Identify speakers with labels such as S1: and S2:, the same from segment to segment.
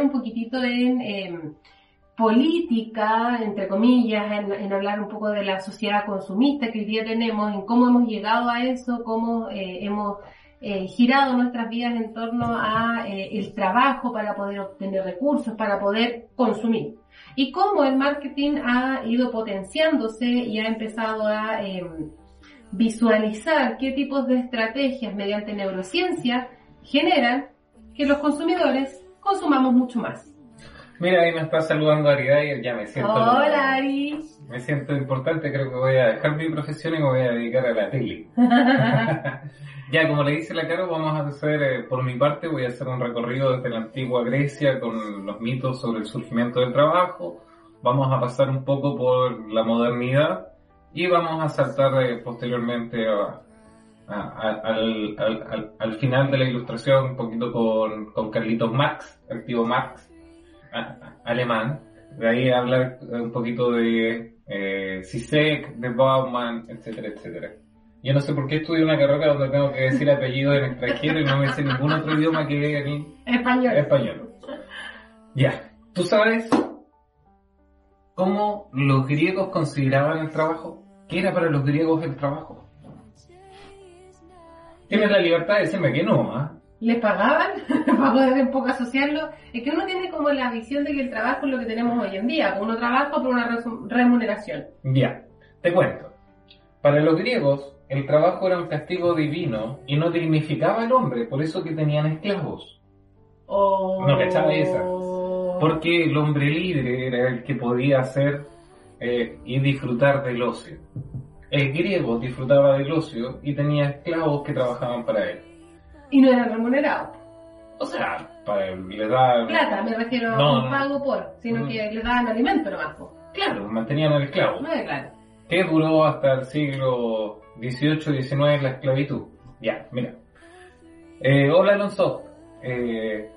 S1: un poquitito en eh, política, entre comillas, en, hablar un poco de la sociedad consumista que hoy día tenemos, en cómo hemos llegado a eso, cómo eh, hemos eh, girado nuestras vidas en torno a el trabajo para poder obtener recursos, para poder consumir. Y cómo el marketing ha ido potenciándose y ha empezado a eh, visualizar qué tipos de estrategias mediante neurociencia generan que los consumidores consumamos mucho más.
S2: Mira, ahí me está saludando Ari y ya me siento...
S1: Hola Ari.
S2: Me siento importante, creo que voy a dejar mi profesión y me voy a dedicar a la tele. ya, como le dice la Caro, vamos a hacer, eh, por mi parte, voy a hacer un recorrido desde la antigua Grecia con los mitos sobre el surgimiento del trabajo. Vamos a pasar un poco por la modernidad y vamos a saltar eh, posteriormente a- a- a- al, al- al- al final de la ilustración un poquito con, con Carlitos Marx, el tío Marx, a- alemán. De ahí hablar un poquito de eh, Zizek, de Bauman, etcétera, etcétera. Yo no sé por qué estudio una carrera donde tengo que decir apellidos en extranjero y no me sé ningún otro idioma que el
S1: Español.
S2: español. Ya, ¿tú sabes cómo los griegos consideraban el trabajo? ¿Qué era para los griegos el trabajo? Tienes la libertad de decirme que no, ¿ah?
S1: ¿Les pagaban para poder un poco asociarlo? Es que uno tiene como la visión de que el trabajo es lo que tenemos hoy en día. Uno trabaja por una remuneración.
S2: Ya, te cuento. Para los griegos, el trabajo era un castigo divino y no dignificaba al hombre, por eso que tenían esclavos.
S1: O...
S2: No cachaba esa. Porque el hombre libre era el que podía hacer eh, y disfrutar del ocio. El griego disfrutaba del ocio y tenía esclavos que trabajaban para él.
S1: Y no eran remunerados.
S2: O sea, para él le daban...
S1: Plata, me refiero
S2: No,
S1: a un pago por, sino
S2: Mm.
S1: que les daban alimento nomás.
S2: Claro, mantenían al esclavo.
S1: No es claro.
S2: que duró hasta el siglo XVIII-XIX la esclavitud. Ya, mira. Eh, hola Alonso. Eh,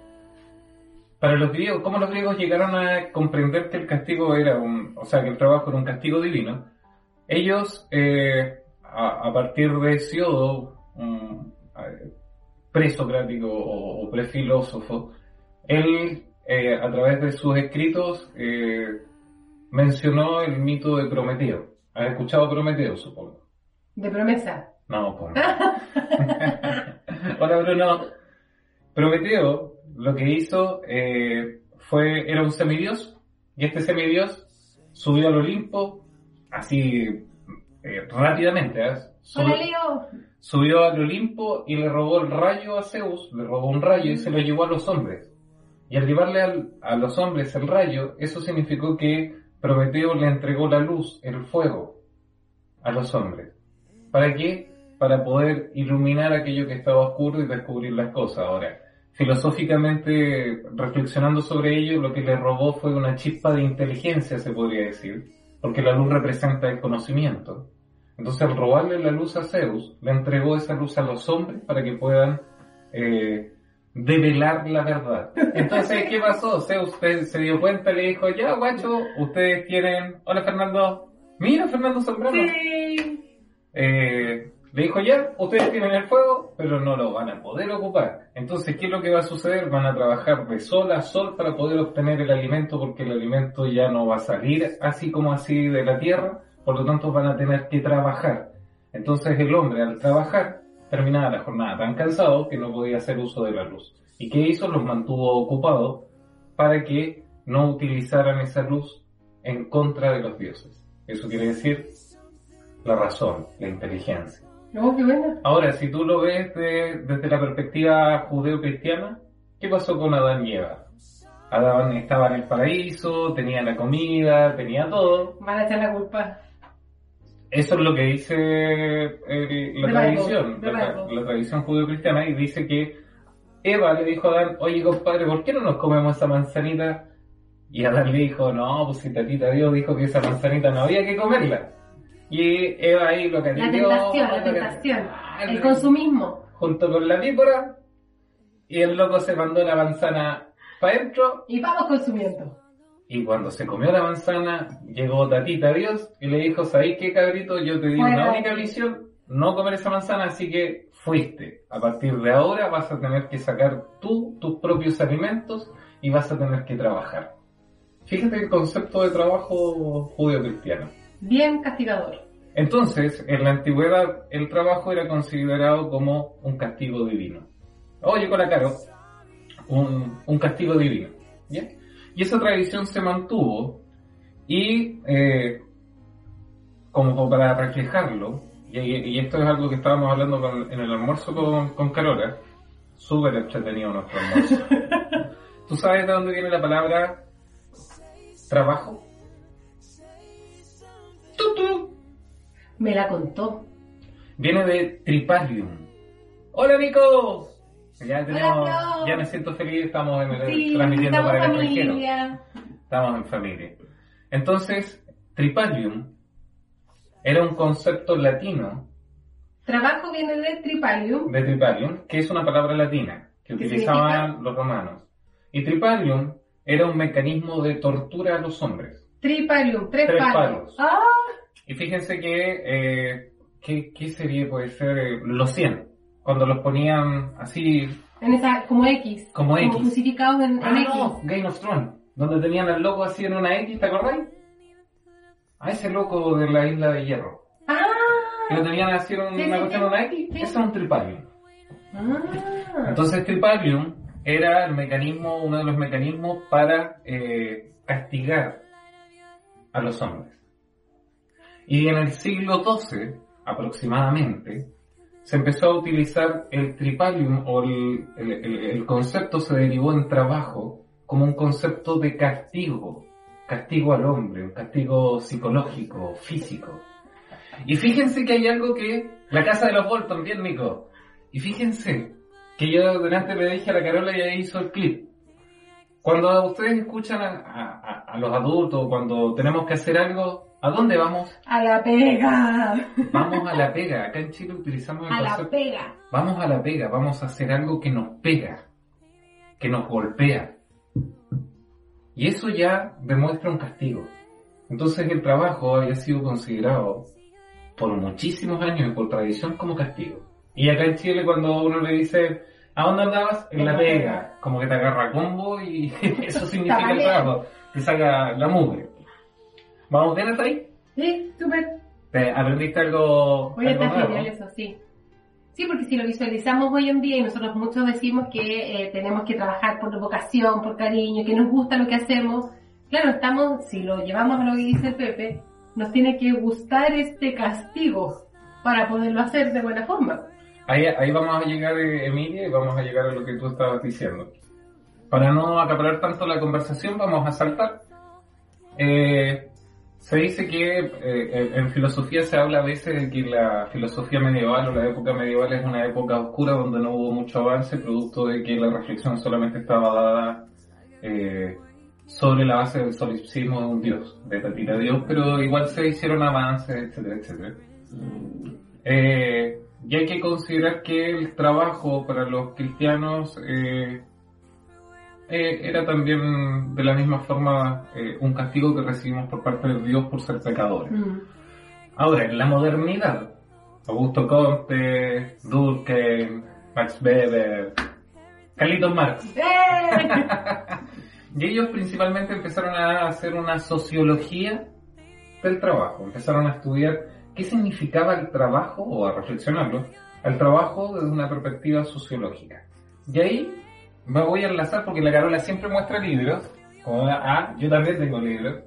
S2: para los griegos, ¿cómo los griegos llegaron a comprender que el castigo era un, o sea, que el trabajo era un castigo divino? Ellos, eh, a, a partir de Hesiodo, un eh, presocrático o, o prefilósofo, él, eh, a través de sus escritos, eh, mencionó el mito de Prometeo. ¿Has escuchado Prometeo, supongo?
S1: De promesa.
S2: No, pues. Hola Bruno. Prometeo lo que hizo eh, fue, era un semidios, y este semidios subió al Olimpo, así eh, rápidamente, ¿eh? Sub-
S1: Hola Leo.
S2: subió al Olimpo y le robó el rayo a Zeus, le robó un rayo y se lo llevó a los hombres. Y al llevarle al- a los hombres el rayo, eso significó que Prometeo le entregó la luz, el fuego, a los hombres. ¿Para qué? Para poder iluminar aquello que estaba oscuro y descubrir las cosas. Ahora, filosóficamente, reflexionando sobre ello, lo que le robó fue una chispa de inteligencia, se podría decir, porque la luz representa el conocimiento. Entonces, al robarle la luz a Zeus, le entregó esa luz a los hombres para que puedan eh, develar la verdad. Entonces, ¿qué pasó? Zeus se, se dio cuenta y le dijo, ya, guacho, ustedes quieren... Hola, Fernando. Mira, Fernando Zambrano.
S1: Sí.
S2: Eh, le dijo, ya, ustedes tienen el fuego, pero no lo van a poder ocupar. Entonces, ¿qué es lo que va a suceder? Van a trabajar de sol a sol para poder obtener el alimento, porque el alimento ya no va a salir así como así de la tierra, por lo tanto van a tener que trabajar. Entonces el hombre al trabajar terminaba la jornada tan cansado que no podía hacer uso de la luz. ¿Y qué hizo? Los mantuvo ocupados para que no utilizaran esa luz en contra de los dioses. Eso quiere decir la razón, la inteligencia.
S1: Qué buena.
S2: Ahora, si tú lo ves de- desde la perspectiva judeo-cristiana, ¿qué pasó con Adán y Eva? Adán estaba en el paraíso, tenía la comida, tenía todo.
S1: Van a echar la culpa.
S2: Eso es lo que dice el- la tradición,
S1: Bible,
S2: la, la tradición judeo-cristiana, y dice que Eva le dijo a Adán, oye compadre, ¿por qué no nos comemos esa manzanita? Y Adán le dijo, no, pues si tatita Dios dijo que esa manzanita no había que comerla. Y Eva ahí lo que
S1: La tentación, la tentación. El consumismo.
S2: Junto con la víbora. Y el loco se mandó la manzana para adentro.
S1: Y vamos consumiendo.
S2: Y cuando se comió la manzana, llegó Tatita Dios y le dijo, ¿sabéis qué cabrito? Yo te di una única visión, no comer esa manzana, así que fuiste. A partir de ahora vas a tener que sacar tú tus propios alimentos y vas a tener que trabajar. Fíjate el concepto de trabajo judío-cristiano.
S1: Bien castigador.
S2: Entonces, en la antigüedad, el trabajo era considerado como un castigo divino. Oye, con la caro, un, un castigo divino. ¿ya? Y esa tradición se mantuvo y, eh, como para reflejarlo, y, y esto es algo que estábamos hablando con- en el almuerzo con, con Carola, súper entretenido nuestro almuerzo. ¿Tú sabes de dónde viene la palabra trabajo?
S1: Me la contó.
S2: Viene de Tripalium. ¡Hola, amigos! Ya tenemos,
S1: Hola,
S2: ya me siento feliz, estamos en el,
S1: Sí,
S2: transmitiendo
S1: estamos
S2: para el extranjero. Estamos en familia. Entonces, Tripalium era un concepto latino
S1: Trabajo viene de tripalium.
S2: de Tripalium, que es una palabra latina que
S1: ¿Qué
S2: utilizaban los romanos. Y Tripalium era un mecanismo de tortura a los hombres.
S1: Tripalium, tres,
S2: Tres
S1: palos.
S2: palos.
S1: Ah,
S2: Y fíjense que, eh, ¿qué, qué serie puede ser? Eh, Los 100. Cuando los ponían así
S1: en esa, como X.
S2: Como X.
S1: crucificados en, en
S2: Ah,
S1: X.
S2: no, Game of Thrones, donde tenían al loco así en una X, ¿te acordáis? A ese loco de la isla de hierro. Que lo
S1: Ah,
S2: tenían así en
S1: Sí,
S2: una
S1: sí,
S2: cuestión
S1: sí.
S2: en una X,
S1: Sí.
S2: ese es un tripalium.
S1: ah.
S2: Entonces tripalium era el mecanismo, uno de los mecanismos para eh, castigar a los hombres. Y en el siglo XII, aproximadamente, se empezó a utilizar el tripalium o el, el- el- concepto se derivó en trabajo como un concepto de castigo, castigo al hombre, un castigo psicológico, físico. Y fíjense que hay algo que la casa de los Bolton, bien Nico. Y fíjense que yo delante le dije a la Carola y ahí hizo el clip. Cuando ustedes escuchan a, a- a los adultos, cuando tenemos que hacer algo, ¿a dónde vamos?
S1: A la pega.
S2: Vamos a la pega. Acá en Chile utilizamos el
S1: A la pega.
S2: Vamos a la pega, vamos a hacer algo que nos pega, que nos golpea. Y eso ya demuestra un castigo. Entonces el trabajo había sido considerado por muchísimos años y por tradición como castigo. Y acá en Chile cuando uno le dice, ¿a dónde andabas? En la pega. Como que te agarra combo y eso significa el trabajo. Te saca la mugre. ¿Vamos bien hasta ahí?
S1: Sí, súper.
S2: ¿Te aprendiste algo,
S1: Oye,
S2: algo
S1: está genial eso, sí. Sí, porque si lo visualizamos hoy en día y nosotros muchos decimos que eh, tenemos que trabajar por vocación, por cariño, que nos gusta lo que hacemos, claro, estamos, si lo llevamos a lo que dice Pepe, nos tiene que gustar este castigo para poderlo hacer de buena forma.
S2: Ahí, ahí vamos a llegar, eh, Emilia, y vamos a llegar a lo que tú estabas diciendo. Para no acaparar tanto la conversación, vamos a saltar. Eh, se dice que eh, en- filosofía se habla a veces de que la filosofía medieval o la época medieval es una época oscura donde no hubo mucho avance, producto de que la reflexión solamente estaba dada eh, sobre la base del solipsismo de un dios, de Tatita Dios, pero igual se hicieron avances, etcétera, etcétera. Eh, y hay que considerar que el trabajo para los cristianos eh, eh, era también de la misma forma eh, un castigo que recibimos por parte de Dios por ser pecadores.
S1: Mm.
S2: Ahora, en la modernidad, Augusto Comte, Durkheim, Max Weber, Carlitos Marx,
S1: ¡Eh!
S2: y ellos principalmente empezaron a hacer una sociología del trabajo, empezaron a estudiar qué significaba el trabajo, o a reflexionarlo, el trabajo desde una perspectiva sociológica. Y ahí me voy a enlazar porque la Carola siempre muestra libros, como ah, yo también tengo libros.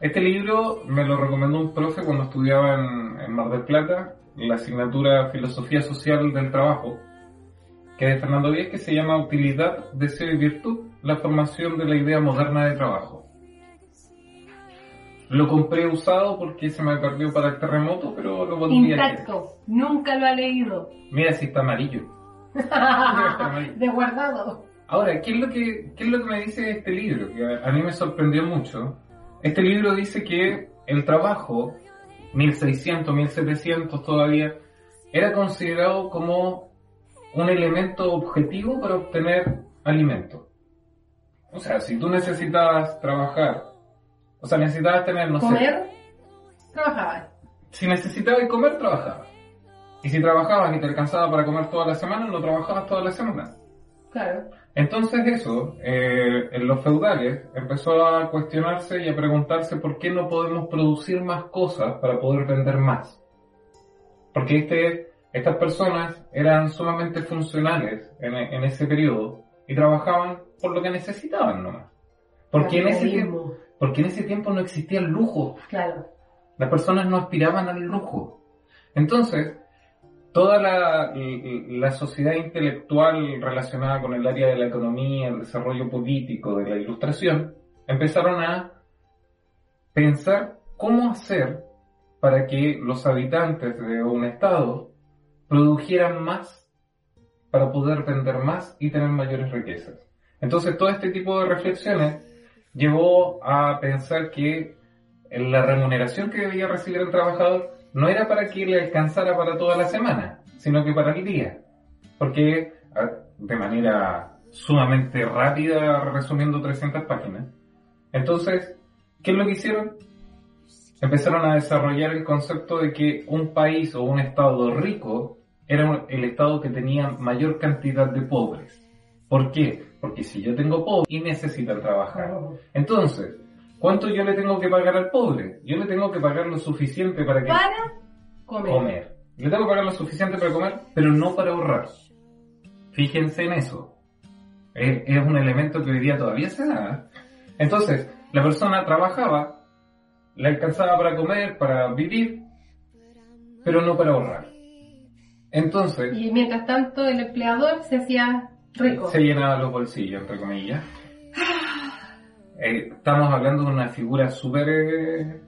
S2: Este libro me lo recomendó un profe cuando estudiaba en, en Mar del Plata, la asignatura Filosofía Social del Trabajo, que es de Fernando Díez, que se llama Utilidad, Deseo y Virtud, la formación de la idea moderna de trabajo. Lo compré usado porque se me perdió para el terremoto, pero lo volví.
S1: Intacto. Nunca lo ha leído.
S2: Mira si está amarillo.
S1: de guardado.
S2: Ahora, ¿qué es lo que, qué es lo que me dice este libro? Que a, a mí me sorprendió mucho. Este libro dice que el trabajo 1600, 1700 todavía, era considerado como un elemento objetivo para obtener alimento. O sea, si tú necesitabas trabajar, o sea, necesitabas tener, no sé,
S1: Comer, trabajaba.
S2: si necesitabas comer, trabajabas. Y si trabajabas y te alcanzaba para comer toda la semana, no trabajabas toda la semana.
S1: Claro.
S2: Entonces eso, eh, en los feudales, empezó a cuestionarse y a preguntarse por qué no podemos producir más cosas para poder vender más. Porque este, estas personas eran sumamente funcionales en, en ese periodo y trabajaban por lo que necesitaban nomás. Porque en, ese tiempo, porque en ese tiempo no existía el lujo.
S1: Claro.
S2: Las personas no aspiraban al lujo. Entonces, toda la, la sociedad intelectual relacionada con el área de la economía, el desarrollo político, de la ilustración, empezaron a pensar cómo hacer para que los habitantes de un estado produjeran más para poder vender más y tener mayores riquezas. Entonces, todo este tipo de reflexiones llevó a pensar que la remuneración que debía recibir el trabajador no era para que le alcanzara para toda la semana, sino que para el día. Porque, de manera sumamente rápida, resumiendo 300 páginas, entonces, ¿qué es lo que hicieron? Empezaron a desarrollar el concepto de que un país o un estado rico era el estado que tenía mayor cantidad de pobres. ¿Por qué? Porque si yo tengo pobres y necesitan trabajar. Entonces, ¿cuánto yo le tengo que pagar al pobre? Yo le tengo que pagar lo suficiente para que
S1: Para comer.
S2: comer. Le tengo que pagar lo suficiente para comer, pero no para ahorrar. Fíjense en eso. Es, es un elemento que hoy día todavía se da. ¿eh? Entonces, la persona trabajaba, le alcanzaba para comer, para vivir, pero no para ahorrar. Entonces,
S1: Y mientras tanto el empleador se hacía rico.
S2: se llenaba los bolsillos, entre comillas. Eh, estamos hablando de una figura súper eh,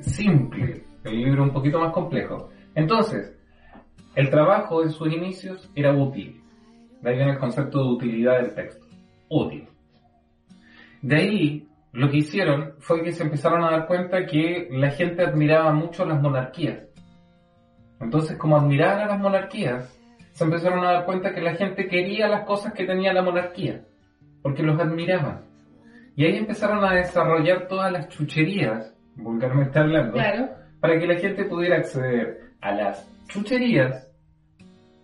S2: simple, el libro un poquito más complejo. Entonces, el trabajo en sus inicios era útil. De ahí viene el concepto de utilidad del texto. Útil. De ahí, lo que hicieron fue que se empezaron a dar cuenta que la gente admiraba mucho las monarquías. Entonces, como admiraban a las monarquías, se empezaron a dar cuenta que la gente quería las cosas que tenía la monarquía, porque los admiraban. Y ahí empezaron a desarrollar todas las chucherías, vulgarmente hablando,
S1: Claro.
S2: para que la gente pudiera acceder a las chucherías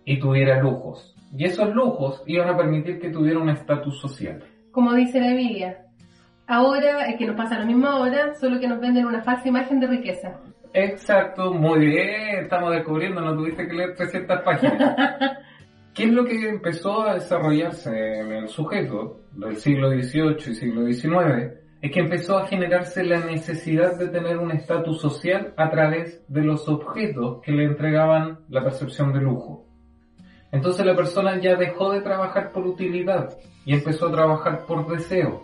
S2: y tuviera lujos. Y esos lujos iban a permitir que tuviera un estatus social.
S1: Como dice la Biblia. Ahora es que nos pasa lo mismo ahora, solo que nos venden una falsa imagen de riqueza.
S2: Exacto, muy bien, estamos descubriendo, no tuviste que leer 300 páginas. ¿Qué es lo que empezó a desarrollarse en el sujeto del siglo XVIII y siglo XIX? Es que empezó a generarse la necesidad de tener un estatus social a través de los objetos que le entregaban la percepción de lujo. Entonces la persona ya dejó de trabajar por utilidad y empezó a trabajar por deseo.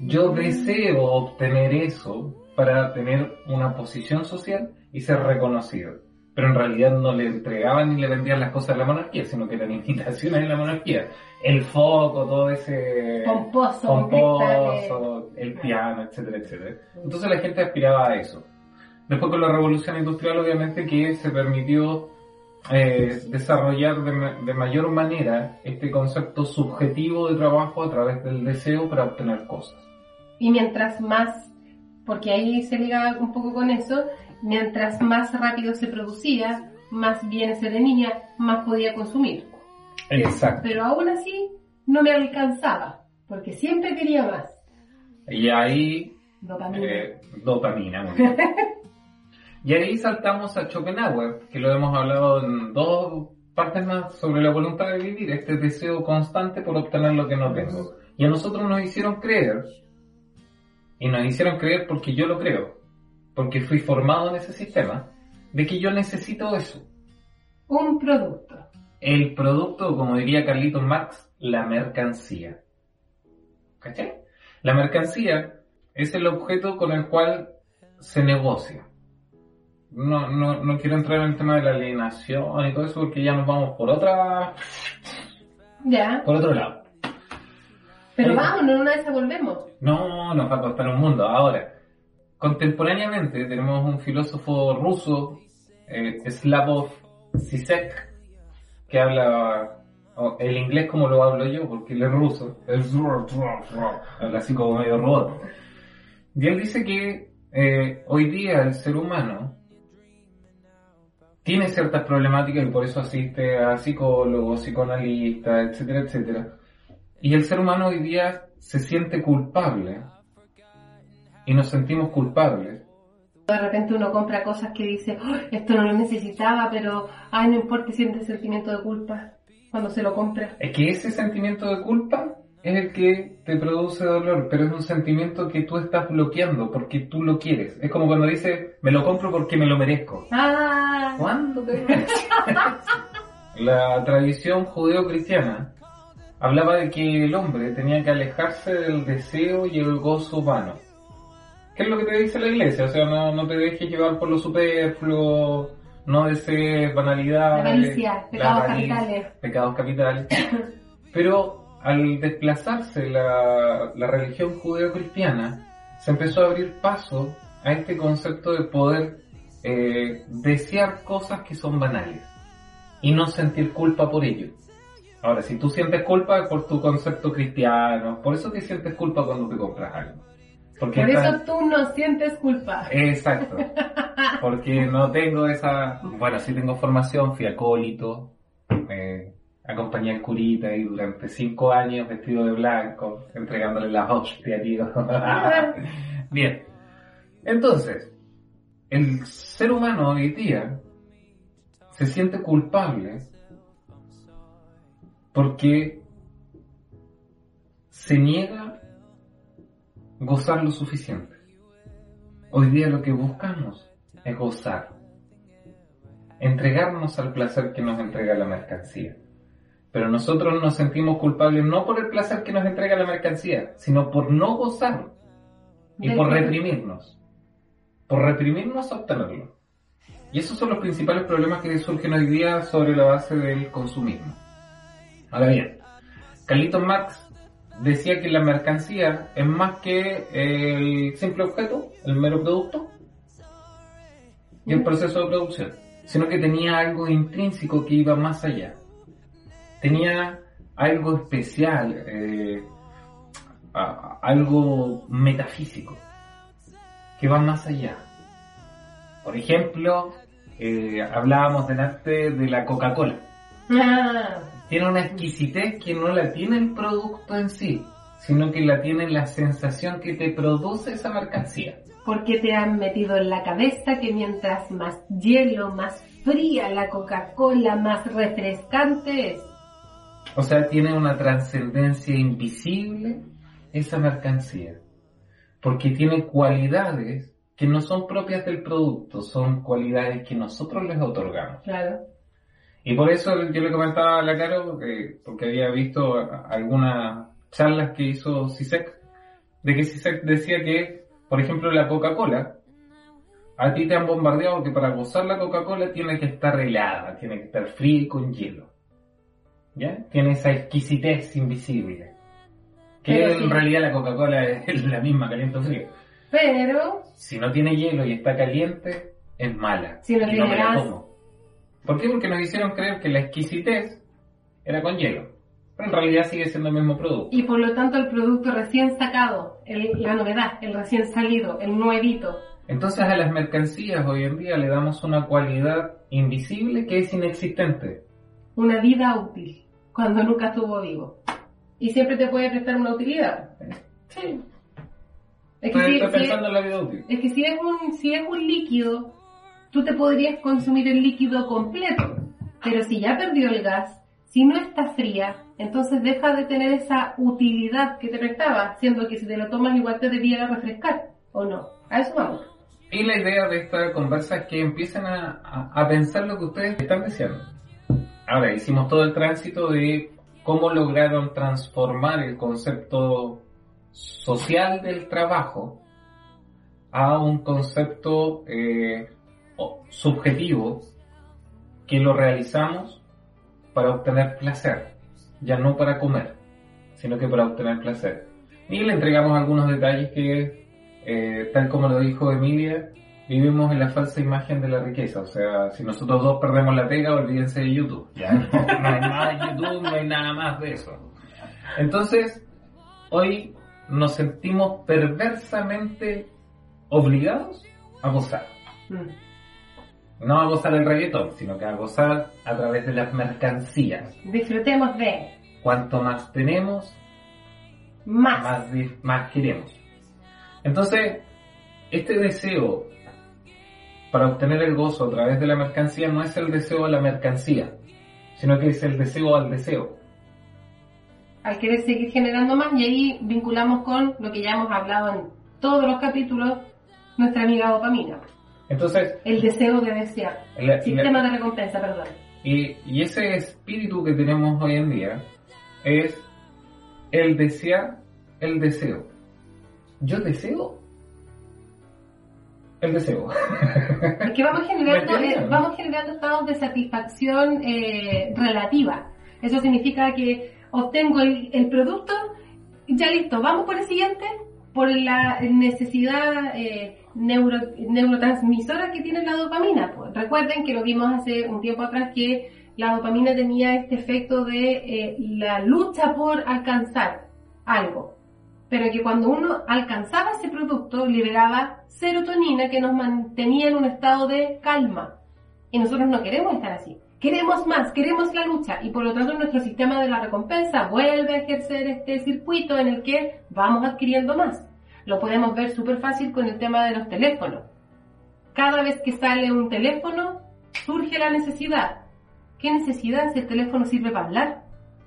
S2: Yo deseo obtener eso para tener una posición social y ser reconocido. Pero en realidad no le entregaban ni le vendían las cosas a la monarquía, sino que eran imitaciones de la monarquía. El foco, todo ese
S1: Pomposo,
S2: pomposo, el piano, etcétera, etcétera. Entonces la gente aspiraba a eso. Después con la revolución industrial, obviamente que se permitió eh, desarrollar de, de mayor manera este concepto subjetivo de trabajo a través del deseo para obtener cosas.
S1: Y mientras más, porque ahí se liga un poco con eso, mientras más rápido se producía, más bienes se tenía, más podía consumir.
S2: Exacto.
S1: Pero aún así no me alcanzaba, porque siempre quería más.
S2: Y ahí,
S1: Dopamina.
S2: eh, dopamina, muy bien. Y ahí saltamos a Schopenhauer, que lo hemos hablado en dos partes más sobre la voluntad de vivir, este deseo constante por obtener lo que no tengo. Y a nosotros nos hicieron creer, y nos hicieron creer porque yo lo creo, porque fui formado en ese sistema, de que yo necesito eso.
S1: Un producto.
S2: El producto, como diría Carlitos Marx, la mercancía. ¿Cachai? La mercancía es el objeto con el cual se negocia. No, no, no quiero entrar en el tema de la alienación y todo eso porque ya nos vamos por otra,
S1: Ya.
S2: por otro lado.
S1: Pero
S2: Ahí.
S1: vámonos, una vez volvemos.
S2: No, nos va a costar un mundo. Ahora, contemporáneamente tenemos un filósofo ruso, eh, Slavoj Zizek, que habla oh, el inglés como lo hablo yo, porque él es ruso, es habla así como medio robot. Y él dice que eh, hoy día el ser humano tiene ciertas problemáticas y por eso asiste a psicólogos, psicoanalistas, etcétera, etcétera. Y el ser humano hoy día se siente culpable y nos sentimos culpables.
S1: De repente uno compra cosas que dice, "Oh, esto no lo necesitaba, pero, ay, no importa, siente sentimiento de culpa cuando se lo compra.
S2: Es que ese sentimiento de culpa es el que te produce dolor, pero es un sentimiento que tú estás bloqueando porque tú lo quieres. Es como cuando dices, me lo compro porque me lo merezco.
S1: Ah,
S2: ¿Cuándo te? La tradición judeo-cristiana hablaba de que el hombre tenía que alejarse del deseo y el gozo vano. ¿Qué es lo que te dice la iglesia? O sea, no, no te dejes llevar por lo superfluo, no desees banalidades.
S1: Avaricia, pecados capitales.
S2: Pecados capitales. Pero al desplazarse la, la religión judeo-cristiana, se empezó a abrir paso a este concepto de poder eh, desear cosas que son banales y no sentir culpa por ello. Ahora, si tú sientes culpa es por tu concepto cristiano, por eso te sientes culpa cuando te compras algo. Porque
S1: Por eso tú no sientes culpa.
S2: Exacto. Porque no tengo esa... Bueno, sí tengo formación, fui acólito, eh, acompañé al curita y durante cinco años vestido de blanco, entregándole la hostia, tío. Bien. Entonces, el ser humano hoy día se siente culpable porque se niega gozar lo suficiente. Hoy día lo que buscamos es gozar, entregarnos al placer que nos entrega la mercancía. Pero nosotros nos sentimos culpables no por el placer que nos entrega la mercancía, sino por no gozar y
S1: ¿De
S2: por
S1: qué?
S2: reprimirnos. Por reprimirnos a obtenerlo. Y esos son los principales problemas que surgen hoy día sobre la base del consumismo. Ahora bien, Carlitos Marx decía que la mercancía es más que el simple objeto, el mero producto y el proceso de producción, sino que tenía algo intrínseco que iba más allá. Tenía algo especial, eh, a- algo metafísico, que va más allá. Por ejemplo, eh, hablábamos delante de la Coca-Cola
S1: Ah,
S2: tiene una exquisitez que no la tiene el producto en sí, sino que la tiene la sensación que te produce esa mercancía.
S1: porque te han metido en la cabeza que mientras más hielo, más fría la Coca-Cola, más refrescante es.
S2: O sea, tiene una trascendencia invisible esa mercancía, porque tiene cualidades que no son propias del producto, son cualidades que nosotros les otorgamos.
S1: Claro.
S2: Y por eso yo le comentaba a la Caro, que- porque había visto algunas charlas que hizo CISEC, de que CISEC decía que, por ejemplo, la Coca-Cola, a ti te han bombardeado que para gozar la Coca-Cola tiene que estar helada, tiene que estar fría y con hielo. ¿Ya? Tiene esa exquisitez invisible. Que
S1: Pero
S2: en
S1: sí.
S2: realidad la Coca-Cola es la misma caliente o frío.
S1: Pero,
S2: Si no tiene hielo y está caliente, es mala.
S1: Si no
S2: y
S1: tiene
S2: me la
S1: gas.
S2: tomo. ¿Por qué? Porque nos hicieron creer que la exquisitez era con hielo. Pero en realidad sigue siendo el mismo producto.
S1: y por lo tanto el producto recién sacado, el- la novedad, el recién salido, el nuevito.
S2: Entonces a las mercancías hoy en día le damos una cualidad invisible que es inexistente.
S1: una vida útil cuando nunca estuvo vivo. Y siempre te puede prestar una utilidad.
S2: Sí.
S1: Es que, si, si-
S2: pensando en la vida útil.
S1: es que si es un, si es un líquido, tú te podrías consumir el líquido completo. Pero si ya perdió el gas, si no está fría, entonces deja de tener esa utilidad que te prestaba, siendo que si te lo tomas igual te debiera refrescar, ¿o no? A eso vamos.
S2: Y la idea de esta conversa es que empiecen a, a- a pensar lo que ustedes están diciendo. Ahora, hicimos todo el tránsito de cómo lograron transformar el concepto social del trabajo a un concepto eh, o- subjetivo que lo realizamos para obtener placer, ya no para comer, sino que para obtener placer. Y le entregamos algunos detalles que eh, tal como lo dijo Emilia, vivimos en la falsa imagen de la riqueza. O sea, si nosotros dos perdemos la pega, olvídense de YouTube. Ya no, no hay nada de YouTube, no hay nada más de eso. Entonces, hoy nos sentimos perversamente obligados a gozar.
S1: Mm.
S2: No a gozar el reggaetón, sino que a gozar a través de las mercancías.
S1: Disfrutemos de
S2: Cuanto más tenemos,
S1: más.
S2: más, más queremos. Entonces, este deseo para obtener el gozo a través de la mercancía no es el deseo a la mercancía, sino que es el deseo al deseo.
S1: Al querer seguir generando más, y ahí vinculamos con lo que ya hemos hablado en todos los capítulos, nuestra amiga dopamina.
S2: Entonces,
S1: El deseo de desear.
S2: la- la-
S1: Sistema de recompensa, perdón.
S2: y, y ese espíritu que tenemos hoy en día es el desear el deseo. Yo deseo el deseo.
S1: Es que vamos eh, vamos generando estados de satisfacción eh, relativa. Eso significa que obtengo el, el producto, ya listo, vamos por el siguiente, por la necesidad eh, neuro, neurotransmisora que tiene la dopamina. Pues, recuerden que lo vimos hace un tiempo atrás que la dopamina tenía este efecto de eh, la lucha por alcanzar algo pero que cuando uno alcanzaba ese producto liberaba serotonina que nos mantenía en un estado de calma. Y nosotros no queremos estar así. Queremos más, queremos la lucha y por lo tanto nuestro sistema de la recompensa vuelve a ejercer este circuito en el que vamos adquiriendo más. Lo podemos ver súper fácil con el tema de los teléfonos. Cada vez que sale un teléfono surge la necesidad. ¿Qué necesidad si el teléfono sirve para hablar?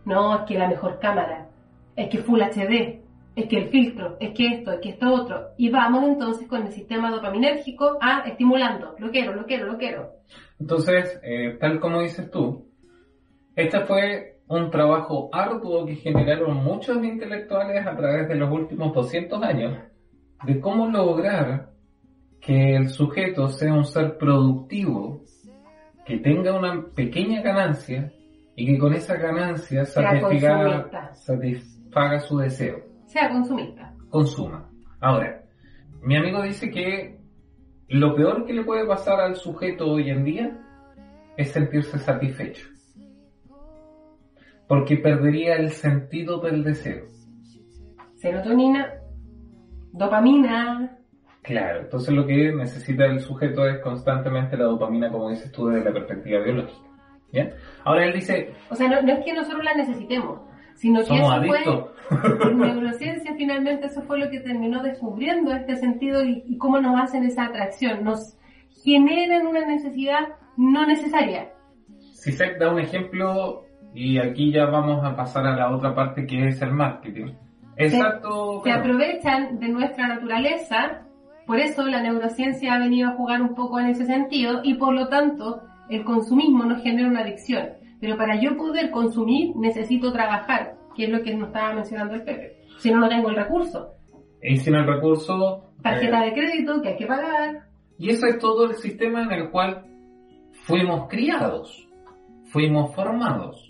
S1: No, es que la mejor cámara, es que Full HD, es que el filtro, es que esto, es que esto otro. Y vamos entonces con el sistema dopaminérgico a estimulando. Lo quiero, lo quiero, lo quiero.
S2: Entonces, eh, tal como dices tú, este fue un trabajo arduo que generaron muchos intelectuales a través de los últimos 200 años de cómo lograr que el sujeto sea un ser productivo, que tenga una pequeña ganancia y que con esa ganancia satisfaga su deseo
S1: Sea consumista.
S2: consuma. Ahora, mi amigo dice que lo peor que le puede pasar al sujeto hoy en día es sentirse satisfecho. Porque perdería el sentido del deseo.
S1: Serotonina, dopamina.
S2: Claro, entonces lo que necesita el sujeto es constantemente la dopamina, como dices tú, desde la perspectiva biológica. ¿Bien? Ahora él dice,
S1: O sea, no, no es que nosotros la necesitemos, sino que
S2: somos
S1: eso fue
S2: adictos.
S1: En neurociencia finalmente eso fue lo que terminó descubriendo este sentido y, y cómo nos hacen esa atracción. Nos generan una necesidad no necesaria.
S2: Sisek da un ejemplo y aquí ya vamos a pasar a la otra parte que es el marketing. Exacto.
S1: Se
S2: claro.
S1: aprovechan de nuestra naturaleza, por eso la neurociencia ha venido a jugar un poco en ese sentido y por lo tanto el consumismo nos genera una adicción. Pero para yo poder consumir necesito trabajar, que es lo que nos estaba mencionando el Pepe. Si no, no tengo el recurso.
S2: Y sin el recurso...
S1: Tarjeta
S2: eh,
S1: de crédito que hay que pagar.
S2: Y ese es todo el sistema en el cual fuimos criados, fuimos formados.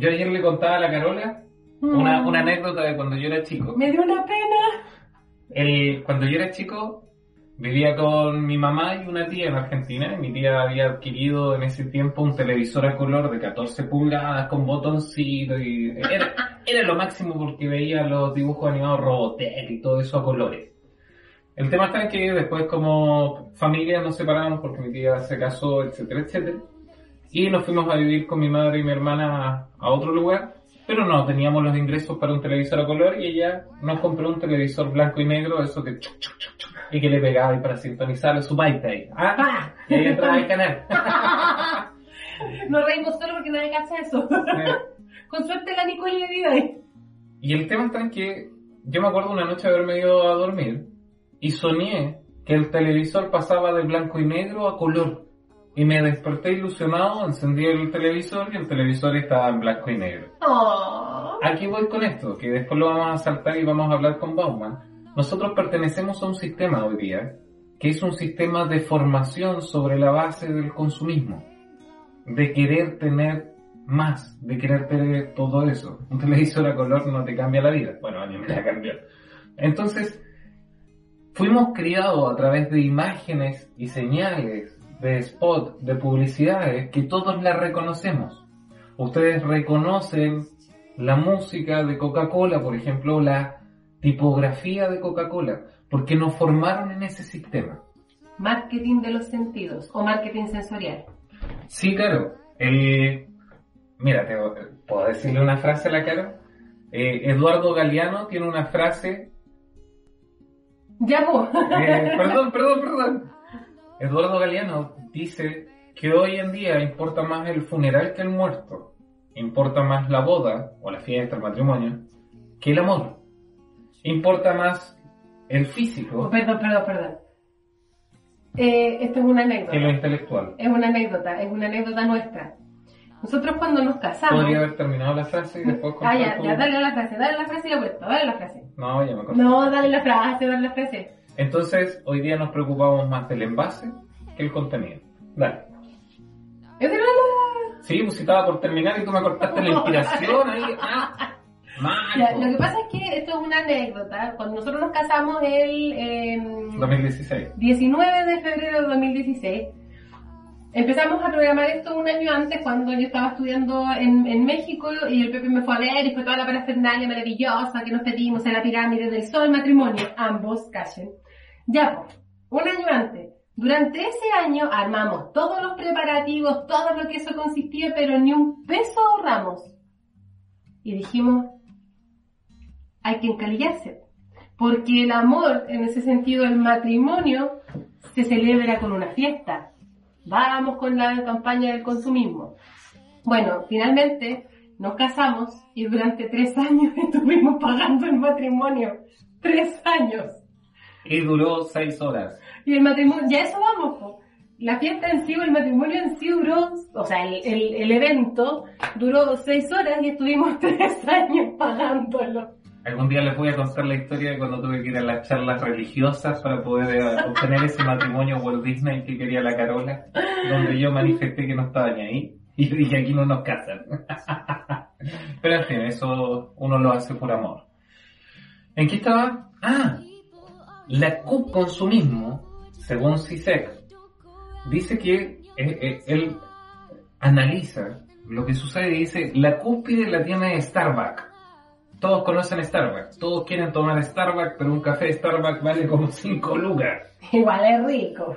S2: Yo ayer le contaba a la Carola una,
S1: Mm.
S2: una anécdota de cuando yo era chico.
S1: Me dio una pena.
S2: El, cuando yo era chico vivía con mi mamá y una tía en Argentina. Mi tía había adquirido en ese tiempo un televisor a color de 14 pulgadas con botoncito y era, era lo máximo porque veía los dibujos animados Robotech y todo eso a colores. El tema está en que después como familia nos separamos porque mi tía se casó, etcétera, etcétera. Y nos fuimos a vivir con mi madre y mi hermana a otro lugar, pero no teníamos los ingresos para un televisor a color y ella nos compró un televisor blanco y negro, eso que chuc, chuc, chuc, chuc, y que le pegaba y para sintonizar su MyPay. Ah,
S1: Ah.
S2: y ahí entraba el canal.
S1: Nos reímos solo porque nadie cacha eso.
S2: Eh,
S1: Con suerte la Nicole le dio ahí.
S2: Y el tema está en que yo me acuerdo una noche haberme ido a dormir y soñé que el televisor pasaba de blanco y negro a color. Y me desperté ilusionado, encendí el televisor y el televisor estaba en blanco y negro.
S1: Oh.
S2: Aquí voy con esto, que después lo vamos a saltar y vamos a hablar con Bauman. Nosotros pertenecemos a un sistema hoy día, que es un sistema de formación sobre la base del consumismo, de querer tener más, de querer tener todo eso. Un televisor a color no te cambia la vida. Bueno, a mí me la cambió. Entonces, fuimos criados a través de imágenes y señales, de spot, de publicidades, que todos las reconocemos. Ustedes reconocen la música de Coca-Cola, por ejemplo, la tipografía de Coca-Cola, porque nos formaron en ese sistema.
S1: Marketing de los sentidos o marketing sensorial.
S2: Sí, claro. El... Mira, te... ¿puedo decirle una frase a la cara? Eh, Eduardo Galeano tiene una frase...
S1: Ya, pues.
S2: Eh, perdón, perdón, perdón. Eduardo Galeano dice que hoy en día importa más el funeral que el muerto. Importa más la boda o la fiesta, el matrimonio, que el amor. Importa más el físico
S1: Oh, perdón, perdón, perdón. Eh, esto es una anécdota.
S2: que lo intelectual.
S1: Es una anécdota, es una anécdota nuestra. Nosotros cuando nos casamos...
S2: Podría haber terminado la frase y después
S1: Ah, ya, ya, dale la frase, dale la frase y la vuelta, dale la frase.
S2: No, ya me acordé.
S1: No, dale la frase, dale la frase.
S2: Entonces, hoy día nos preocupamos más del envase que el contenido. Dale.
S1: Esa era la-
S2: Sí, pues si estaba por terminar y tú me cortaste la inspiración ahí. Ah,
S1: Ya, lo que pasa es que esto es una anécdota. Cuando nosotros nos casamos el em,
S2: 2016.
S1: 19 de febrero de 2016, empezamos a programar esto un año antes cuando yo estaba estudiando en, en México y el Pepe me fue a ver y fue toda la parafernalia maravillosa que nos pedimos en la pirámide del sol matrimonio, ambos callen. Ya, un año antes. Durante ese año armamos todos los preparativos, todo lo que eso consistía, pero ni un peso ahorramos. Y dijimos, hay que encalillarse. Porque el amor, en ese sentido, el matrimonio, se celebra con una fiesta. Vamos con la campaña del consumismo. Bueno, finalmente nos casamos y durante tres años estuvimos pagando el matrimonio. Tres años.
S2: Y duró seis horas.
S1: Y el matrimonio, ya eso vamos, po. La fiesta en sí o el matrimonio en sí duró, o sea, el, el, el evento duró seis horas y estuvimos tres años pagándolo.
S2: Algún día les voy a contar la historia de cuando tuve que ir a las charlas religiosas para poder eh, obtener ese matrimonio Walt Disney que quería la Carola, donde yo manifesté que no estaba ni ahí y yo dije aquí no nos casan. Pero en fin, eso uno lo hace por amor. ¿En qué estaba? Ah, la consumismo, según CISEC, dice que eh, eh, él analiza lo que sucede y dice la cúspide la tiene Starbucks. Todos conocen Starbucks, todos quieren tomar Starbucks, pero un café de Starbucks vale como 5 lucas.
S1: Igual es rico.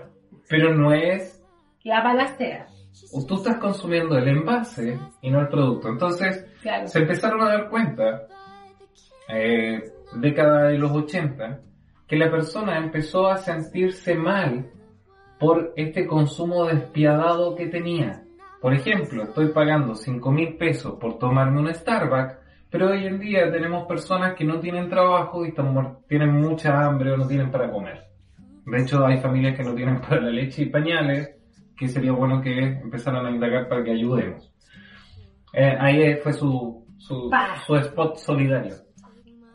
S2: Pero no es,
S1: La panacea.
S2: tú estás consumiendo el envase y no el producto. Entonces,
S1: Claro.
S2: se empezaron a dar cuenta, eh, década de los 80, que la persona empezó a sentirse mal por este consumo despiadado que tenía. Por ejemplo, estoy pagando 5 mil pesos por tomarme un Starbucks, pero hoy en día tenemos personas que no tienen trabajo y tienen mucha hambre o no tienen para comer. De hecho, hay familias que no tienen para la leche y pañales, que sería bueno que empezaran a indagar para que ayudemos. Eh, ahí fue su, su,
S1: Pa.
S2: su spot solidario.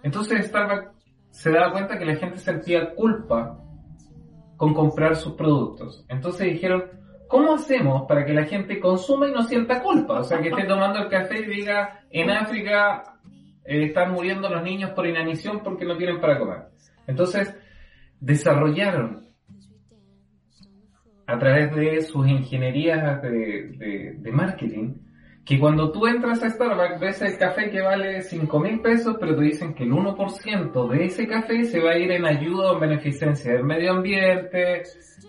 S2: Entonces Starbucks se daba cuenta que la gente sentía culpa con comprar sus productos. Entonces dijeron, ¿cómo hacemos para que la gente consuma y no sienta culpa? O sea, que esté tomando el café y diga, en África eh, están muriendo los niños por inanición porque no tienen para comer. Entonces, desarrollaron a través de sus ingenierías de, marketing que cuando tú entras a Starbucks ves el café que vale 5 mil pesos, pero te dicen que el 1% de ese café se va a ir en ayuda o en beneficencia del medio ambiente,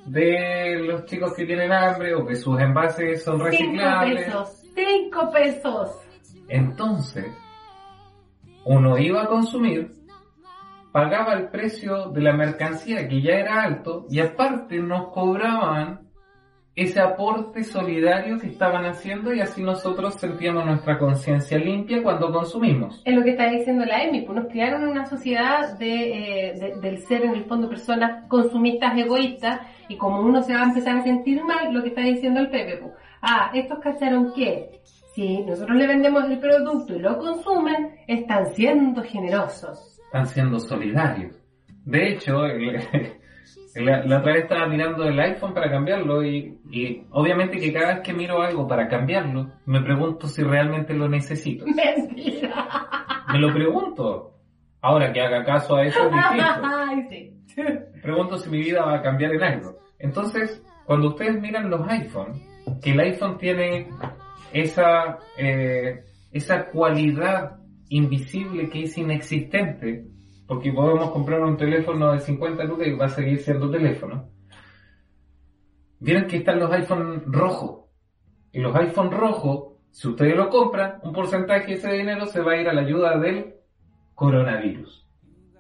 S2: de los chicos que tienen hambre o que sus envases son reciclables.
S1: pesos. Cinco pesos.
S2: Entonces, uno iba a consumir, pagaba el precio de la mercancía que ya era alto y aparte nos cobraban ese aporte solidario que estaban haciendo y así nosotros sentíamos nuestra conciencia limpia cuando consumimos.
S1: Es lo que está diciendo la EMI, pues nos criaron en una sociedad de, eh, de- del ser en el fondo personas consumistas egoístas y como uno se va a empezar a sentir mal, lo que está diciendo el Pepe, pues, ah, estos cacharon que si nosotros le vendemos el producto y lo consumen, están siendo generosos.
S2: Están siendo solidarios. De hecho, el- la, la otra vez estaba mirando el iPhone para cambiarlo y, y obviamente que cada vez que miro algo para cambiarlo, me pregunto si realmente lo necesito.
S1: Mentira.
S2: Me lo pregunto. Ahora que haga caso a eso es distinto.
S1: Ay, sí.
S2: pregunto si mi vida va a cambiar en algo. Entonces, cuando ustedes miran los iPhone, que el iPhone tiene esa, eh, esa cualidad invisible que es inexistente, porque podemos comprar un teléfono de 50 lucas y va a seguir siendo teléfono. Vieron que están los iPhone rojos. Y los iPhone rojos, si ustedes lo compran, un porcentaje de ese dinero se va a ir a la ayuda del coronavirus.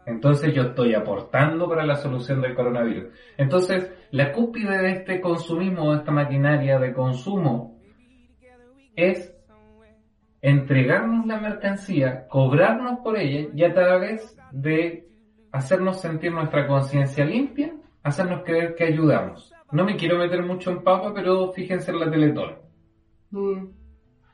S2: Entonces yo estoy aportando para la solución del coronavirus. Entonces, la cúspide de este consumismo, de esta maquinaria de consumo, es entregarnos la mercancía, cobrarnos por ella y a través de hacernos sentir nuestra conciencia limpia, hacernos creer que ayudamos. No me quiero meter mucho en papa, pero fíjense en la Teletón.
S1: Mm.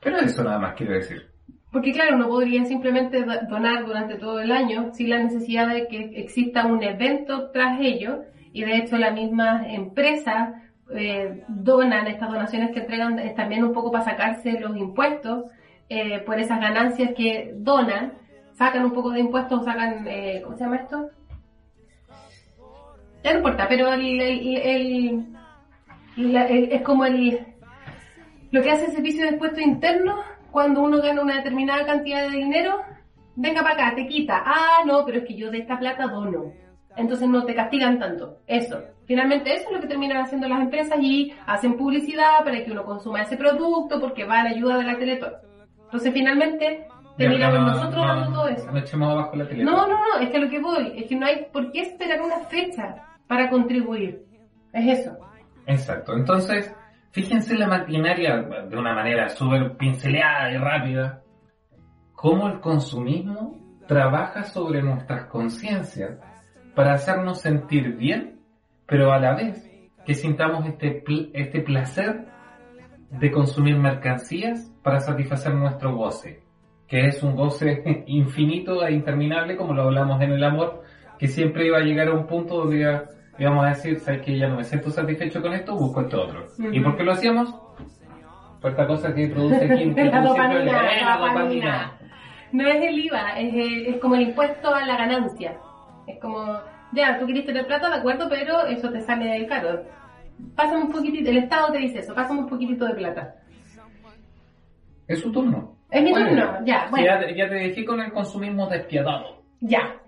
S2: Pero eso nada más quiero decir.
S1: Porque claro, no podría simplemente do- donar durante todo el año sin la necesidad de que exista un evento tras ello y de hecho las mismas empresas eh, donan estas donaciones que entregan es también un poco para sacarse los impuestos eh, por esas ganancias que donan, sacan un poco de impuestos, sacan, eh, ¿cómo se llama esto? No importa, pero el, el- el- es como el, lo que hace el servicio de impuestos internos cuando uno gana una determinada cantidad de dinero, venga para acá, te quita. Ah, no, pero es que yo de esta plata dono. Entonces no te castigan tanto. Eso. Finalmente eso es lo que terminan haciendo las empresas y hacen publicidad para que uno consuma ese producto porque va a la ayuda de la Teletón. Entonces finalmente terminamos
S2: no,
S1: nosotros
S2: no,
S1: dando todo eso.
S2: No echemos abajo la.
S1: No, no, no, es que lo que voy, es que no hay por qué esperar una fecha para contribuir. Es eso.
S2: Exacto. Entonces, fíjense la maquinaria de una manera súper pinceleada y rápida. Cómo el consumismo trabaja sobre nuestras conciencias para hacernos sentir bien, pero a la vez que sintamos este, pl- este placer de consumir mercancías para satisfacer nuestro goce, que es un goce infinito e interminable, como lo hablamos en el amor, que siempre iba a llegar a un punto donde íbamos a decir, sabes que ya no me siento satisfecho con esto, busco esto otro. ¿Y
S1: Ujú.
S2: por qué lo hacíamos? Por esta cosa que produce aquí que
S1: La dopamina, la
S2: la
S1: dopamina. No es el IVA, es, el- es como el impuesto a la ganancia. Es como, ya, tú querés tener plata, de acuerdo, pero eso te sale caro. Pásame un poquitito, el Estado te dice eso, pásame un poquitito de plata.
S2: Es su turno.
S1: Es mi turno, ya, bueno.
S2: ya te dejé con el consumismo despiadado.
S1: Ya.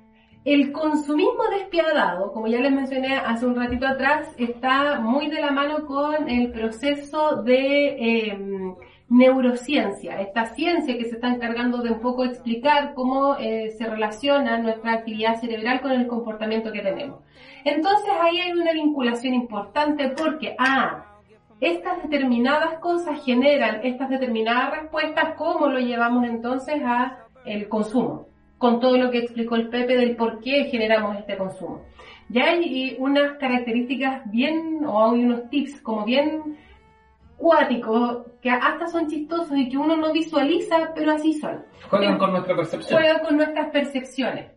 S1: El consumismo despiadado, como ya les mencioné hace un ratito atrás, está muy de la mano con el proceso de eh, neurociencia, esta ciencia que se está encargando de un poco explicar cómo eh, se relaciona nuestra actividad cerebral con el comportamiento que tenemos. Entonces ahí hay una vinculación importante porque, ah, estas determinadas cosas generan estas determinadas respuestas, ¿cómo lo llevamos entonces a el consumo? Con todo lo que explicó el Pepe del por qué generamos este consumo. Ya hay unas características bien, o hay unos tips como bien cuáticos, que hasta son chistosos y que uno no visualiza, pero así son
S2: Juegan con nuestra percepción.
S1: juega con nuestras percepciones.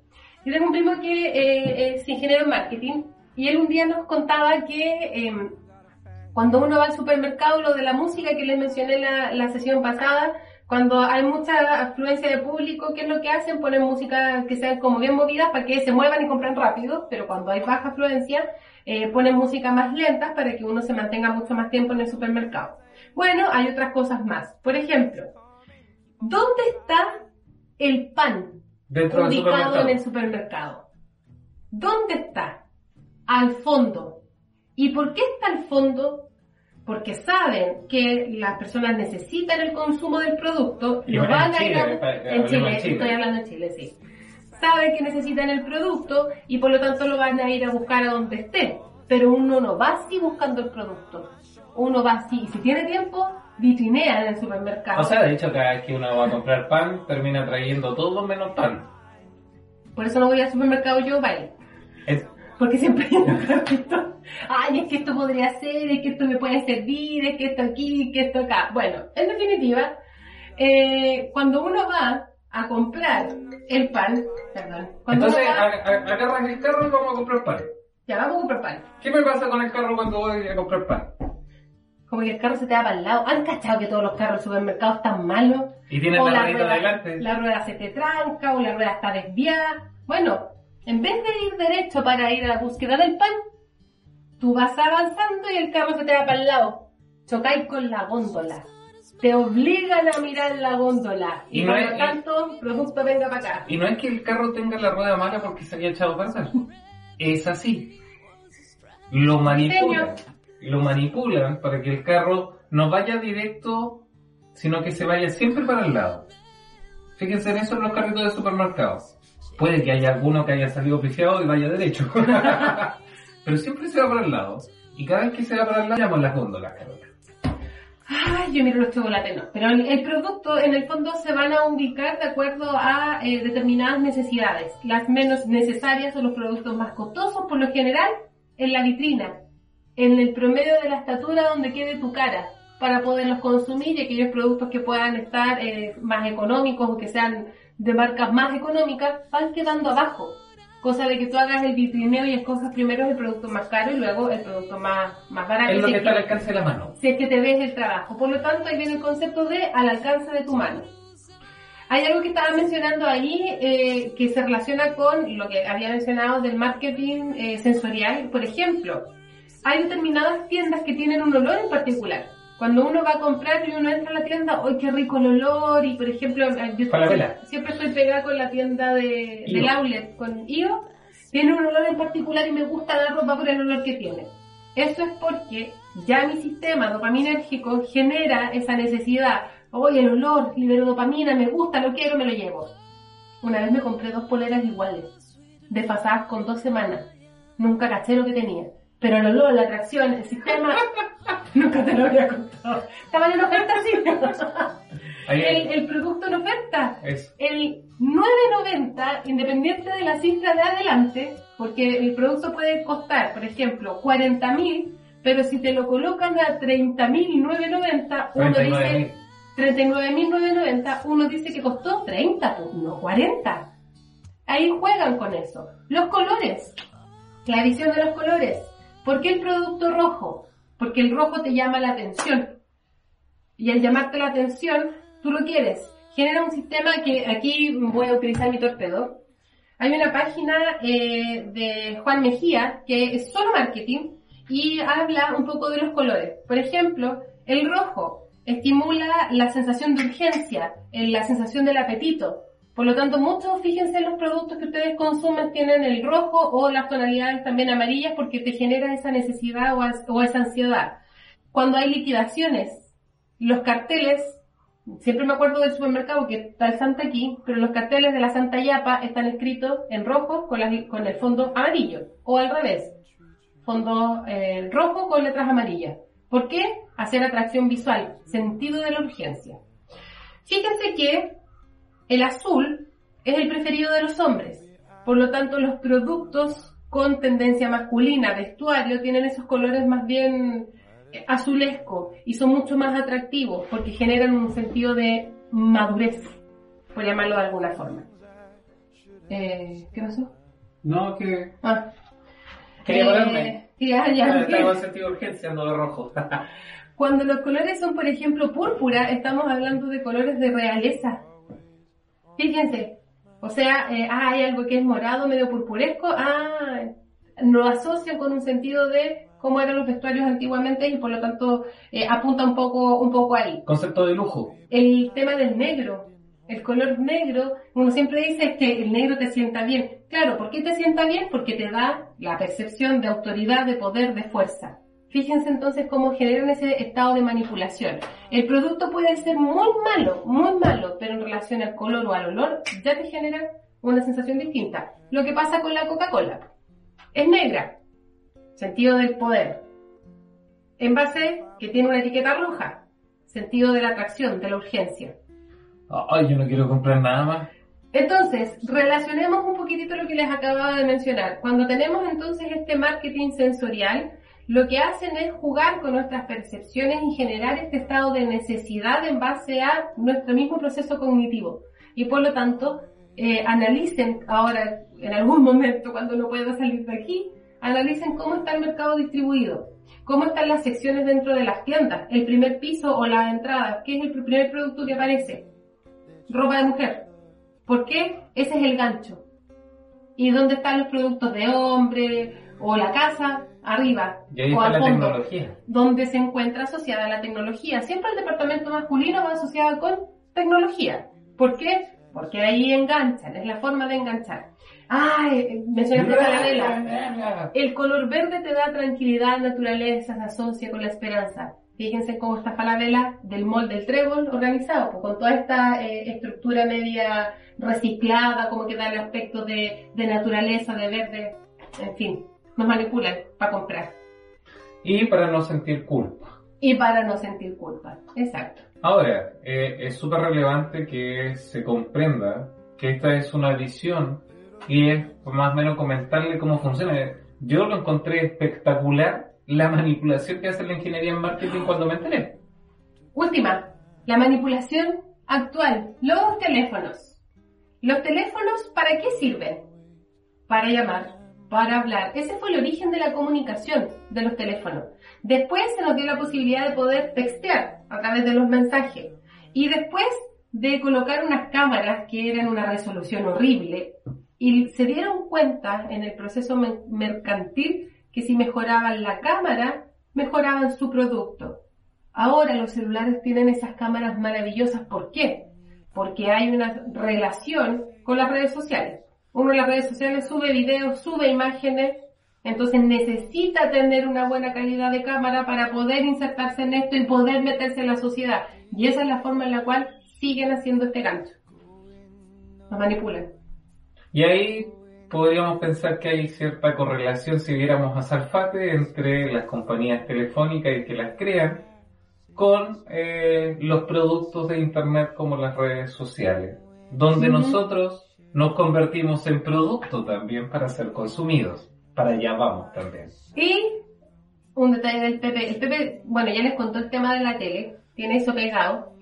S1: Yo tengo un primo que eh, es ingeniero en marketing y él un día nos contaba que eh, cuando uno va al supermercado, lo de la música que les mencioné la, la sesión pasada, cuando hay mucha afluencia de público, ¿qué es lo que hacen? Ponen música que sean como bien movidas para que se muevan y compren rápido, pero cuando hay baja afluencia, eh, ponen música más lenta para que uno se mantenga mucho más tiempo en el supermercado. Bueno, hay otras cosas más. Por ejemplo, ¿dónde está el pan
S2: Dentro del
S1: ubicado
S2: supermercado.
S1: en el supermercado. ¿Dónde está? Al fondo. ¿Y por qué está al fondo? Porque saben que las personas necesitan el consumo del producto,
S2: Y
S1: lo van a ir a
S2: pa-
S1: en Chile,
S2: en Chile.
S1: estoy hablando en Chile, sí. Saben que necesitan el producto y por lo tanto lo van a ir a buscar a donde esté. Pero uno no va así buscando el producto. Uno va así, y si tiene tiempo, vitrinea en el supermercado.
S2: O sea, de hecho, cada vez que uno va a comprar pan, termina trayendo todo menos pan.
S1: por eso no voy al supermercado yo, vale.
S2: Es-
S1: Porque siempre hay un. Ay, es que esto podría ser, es que esto me puede servir, es que esto aquí, que esto acá. Bueno, en definitiva, eh, cuando uno va a comprar el pan, perdón, cuando
S2: Entonces,
S1: va,
S2: a- a- agarras el carro y vamos a comprar pan.
S1: ya vamos a comprar pan.
S2: ¿Qué me pasa con el carro cuando voy a comprar pan?
S1: Como que el carro se te va para el lado. ¿Han cachado que todos los carros del supermercado están malos?
S2: Y tienes
S1: o
S2: la
S1: la rueda,
S2: adelante.
S1: la rueda se te tranca, o la rueda está desviada. Bueno, En vez de ir derecho para ir a la búsqueda del pan, tú vas avanzando y el carro se te va para el lado. Chocáis con la góndola. Te obligan a mirar la góndola. Y,
S2: Y no
S1: por
S2: es-
S1: lo tanto, producto venga para acá.
S2: Y no es que el carro tenga la rueda mala porque se había echado para atrás. Es así. Lo manipulan. Lo manipulan para que el carro no vaya directo, sino que se vaya siempre para el lado. Fíjense en eso en los carritos de supermercados. Puede que haya alguno que haya salido pifiado y vaya derecho. Pero siempre se va para el lado. Y cada vez que se va para el lado, llaman las góndolas, Carola.
S1: Ay, yo miro los chocolates, no. Pero el, producto, en el fondo, se van a ubicar de acuerdo a eh, determinadas necesidades. Las menos necesarias son los productos más costosos, por lo general, en la vitrina, en el promedio de la estatura donde quede tu cara, para poderlos consumir y aquellos productos que puedan estar eh, más económicos o que sean de marcas más económicas, van quedando abajo. Cosa de que tú hagas el vitrineo y escojas primero el producto más caro y luego el producto más, más barato.
S2: Es lo que
S1: es
S2: está al alcance de la mano.
S1: si es que te ves el trabajo. Por lo tanto, ahí viene el concepto de al alcance de tu mano. Hay algo que estaba mencionando ahí eh, que se relaciona con lo que había mencionado del marketing eh, sensorial. Por ejemplo, hay determinadas tiendas que tienen un olor en particular. Cuando uno va a comprar y uno entra a la tienda, ¡ay, qué rico el olor! Y por ejemplo, yo
S2: Falabella.
S1: siempre estoy pegada con la tienda de,
S2: Io.
S1: del outlet, con IO. Tiene un olor en particular y me gusta la ropa por el olor que tiene. Eso es porque ya mi sistema dopaminérgico genera esa necesidad. Oye, el olor, libero dopamina, me gusta, lo quiero, me lo llevo. Una vez me compré dos poleras iguales, desfasadas con dos semanas. Nunca caché lo que tenía. Pero el olor, la atracción, el sistema, nunca te lo había contado. Estaban en oferta, sí. El, el producto en oferta
S2: es.
S1: el 9.90, independiente de la cifra de adelante, porque el producto puede costar, por ejemplo, 40.000, pero si te lo colocan a 30.990, uno
S2: 39.000.
S1: dice 39.990, uno dice que costó 30, pues, no 40. Ahí juegan con eso. Los colores, la visión de los colores. ¿Por qué el producto rojo? Porque el rojo te llama la atención. Y al llamarte la atención, tú lo quieres. Genera un sistema que aquí voy a utilizar mi torpedo. Hay una página eh, de Juan Mejía que es solo marketing y habla un poco de los colores. Por ejemplo, el rojo estimula la sensación de urgencia, eh, la sensación del apetito. Por lo tanto, muchos, fíjense en los productos que ustedes consumen, tienen el rojo o las tonalidades también amarillas porque te genera esa necesidad o, esa ansiedad. Cuando hay liquidaciones, los carteles, siempre me acuerdo del supermercado que está el Santa aquí, pero los carteles de la Santa Yapa están escritos en rojo con el fondo amarillo, o al revés, fondo eh, rojo con letras amarillas. ¿Por qué? Hacer atracción visual, sentido de la urgencia. Fíjense que el azul es el preferido de los hombres. Por lo tanto, los productos con tendencia masculina, vestuario, tienen esos colores más bien eh, azulesco y son mucho más atractivos porque generan un sentido de madurez, por llamarlo de alguna forma. Eh, ¿Qué pasó?
S2: No, que.
S1: Ah,
S2: Quería
S1: eh,
S2: pararme.
S1: ya, ya.
S2: Tengo sentido de urgencia, de rojo.
S1: Cuando los colores son, por ejemplo, púrpura, estamos hablando de colores de realeza. Fíjense, o sea, eh, ah, hay algo que es morado, medio purpuresco, ah, lo asocian con un sentido de cómo eran los vestuarios antiguamente y por lo tanto eh, apunta un poco, un poco ahí.
S2: Concepto de lujo.
S1: El tema del negro, el color negro, uno siempre dice que el negro te sienta bien. Claro, ¿por qué te sienta bien? Porque te da la percepción de autoridad, de poder, de fuerza. Fíjense entonces cómo generan ese estado de manipulación. El producto puede ser muy malo, muy malo, pero en relación al color o al olor ya te genera una sensación distinta. Lo que pasa con la Coca-Cola. Es negra, sentido del poder. Envase que tiene una etiqueta roja, sentido de la atracción, de la urgencia.
S2: Ay, yo no quiero comprar nada más.
S1: Entonces, relacionemos un poquitito lo que les acababa de mencionar. Cuando tenemos entonces este marketing sensorial, lo que hacen es jugar con nuestras percepciones y generar este estado de necesidad en base a nuestro mismo proceso cognitivo. Y por lo tanto, eh, analicen ahora, en algún momento, cuando no pueda salir de aquí, analicen cómo está el mercado distribuido, cómo están las secciones dentro de las tiendas, el primer piso o la entrada, qué es el primer producto que aparece, ropa de mujer. ¿Por qué? Ese es el gancho. ¿Y dónde están los productos de hombre o la casa? Arriba.
S2: Y ahí
S1: o
S2: está
S1: al
S2: la
S1: fondo.
S2: tecnología.
S1: donde se encuentra asociada la tecnología. Siempre el departamento masculino va asociado con tecnología. ¿Por qué? Porque ahí enganchan, es la forma de enganchar. Ah, eh, mencionaste la vela. El color verde te da tranquilidad, naturaleza, se asocia con la esperanza. Fíjense cómo está Falabella del molde del trébol organizado, pues, con toda esta eh, estructura media reciclada, como que da el aspecto de, de naturaleza, de verde, en fin, nos manipulan para comprar
S2: Y para no sentir culpa.
S1: y para no sentir culpa. Exacto.
S2: Ahora, eh, es súper relevante que se comprenda que esta es una visión y es más o menos comentarle cómo funciona. Yo lo encontré espectacular la manipulación que hace la ingeniería en marketing cuando me enteré.
S1: Última, la manipulación actual, los teléfonos. ¿Los teléfonos para qué sirven? Para llamar, para hablar. Ese fue el origen de la comunicación de los teléfonos. Después se nos dio la posibilidad de poder textear a través de los mensajes. Y después de colocar unas cámaras que eran una resolución horrible. Y se dieron cuenta en el proceso mercantil que si mejoraban la cámara, mejoraban su producto. Ahora los celulares tienen esas cámaras maravillosas. ¿Por qué? Porque hay una relación con las redes sociales. Uno en las redes sociales sube videos, sube imágenes, entonces necesita tener una buena calidad de cámara para poder insertarse en esto y poder meterse en la sociedad. Y esa es la forma en la cual siguen haciendo este gancho. Nos manipulan.
S2: Y ahí podríamos pensar que hay cierta correlación si viéramos a Salfate entre las compañías telefónicas y que las crean con eh, los productos de Internet como las redes sociales, donde nosotros nos convertimos en producto también para ser consumidos. Para allá vamos también.
S1: Y un detalle del Pepe. El Pepe, bueno, ya les contó el tema de la tele. Tiene eso pegado.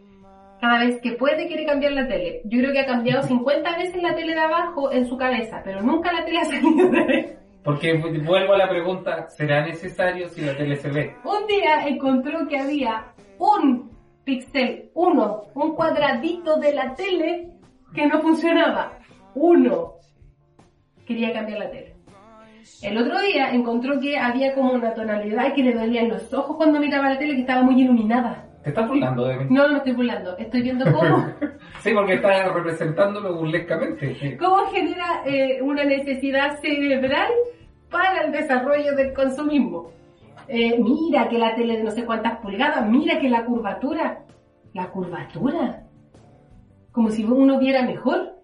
S1: Cada vez que puede quiere cambiar la tele. Yo creo que ha cambiado 50 veces la tele de abajo en su cabeza, pero nunca la tele ha salido de ahí.
S2: Porque vuelvo a la pregunta, ¿será necesario si la tele se ve?
S1: Un día encontró que había un píxel, uno, un cuadradito de la tele que no funcionaba. Uno. Quería cambiar la tele. El otro día encontró que había como una tonalidad que le dolían los ojos cuando miraba la tele que estaba muy iluminada.
S2: ¿Te estás burlando de mí?
S1: No, no me estoy burlando. Estoy viendo cómo,
S2: Sí, porque estás representándolo burlescamente.
S1: cómo genera eh, una necesidad cerebral para el desarrollo del consumismo. Eh, mira que la tele de no sé cuántas pulgadas, mira que la curvatura. La curvatura. Como si uno viera mejor.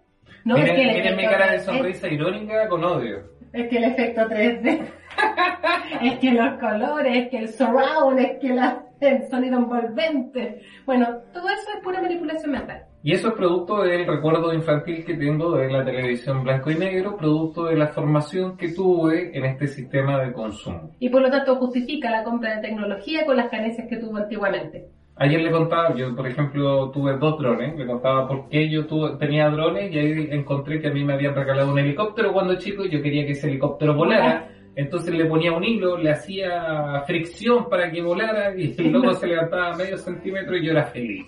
S1: No,
S2: miren,
S1: es que el
S2: miren mi cara de
S1: 3D,
S2: sonrisa irónica con odio.
S1: Es que el efecto 3D. es que los colores, es que el surround, es que la- el sonido envolvente. Bueno, todo eso es pura manipulación mental.
S2: Y eso es producto del recuerdo infantil que tengo de la televisión blanco y negro, producto de la formación que tuve en este sistema de consumo.
S1: Y por lo tanto justifica la compra de tecnología con las carencias que tuvo antiguamente.
S2: Ayer le contaba, yo por ejemplo tuve dos drones, le contaba por qué yo tuve, tenía drones y ahí encontré que a mí me habían regalado un helicóptero cuando chico y yo quería que ese helicóptero volara. Entonces le ponía un hilo, le hacía fricción para que volara y luego se levantaba medio centímetro y yo era feliz.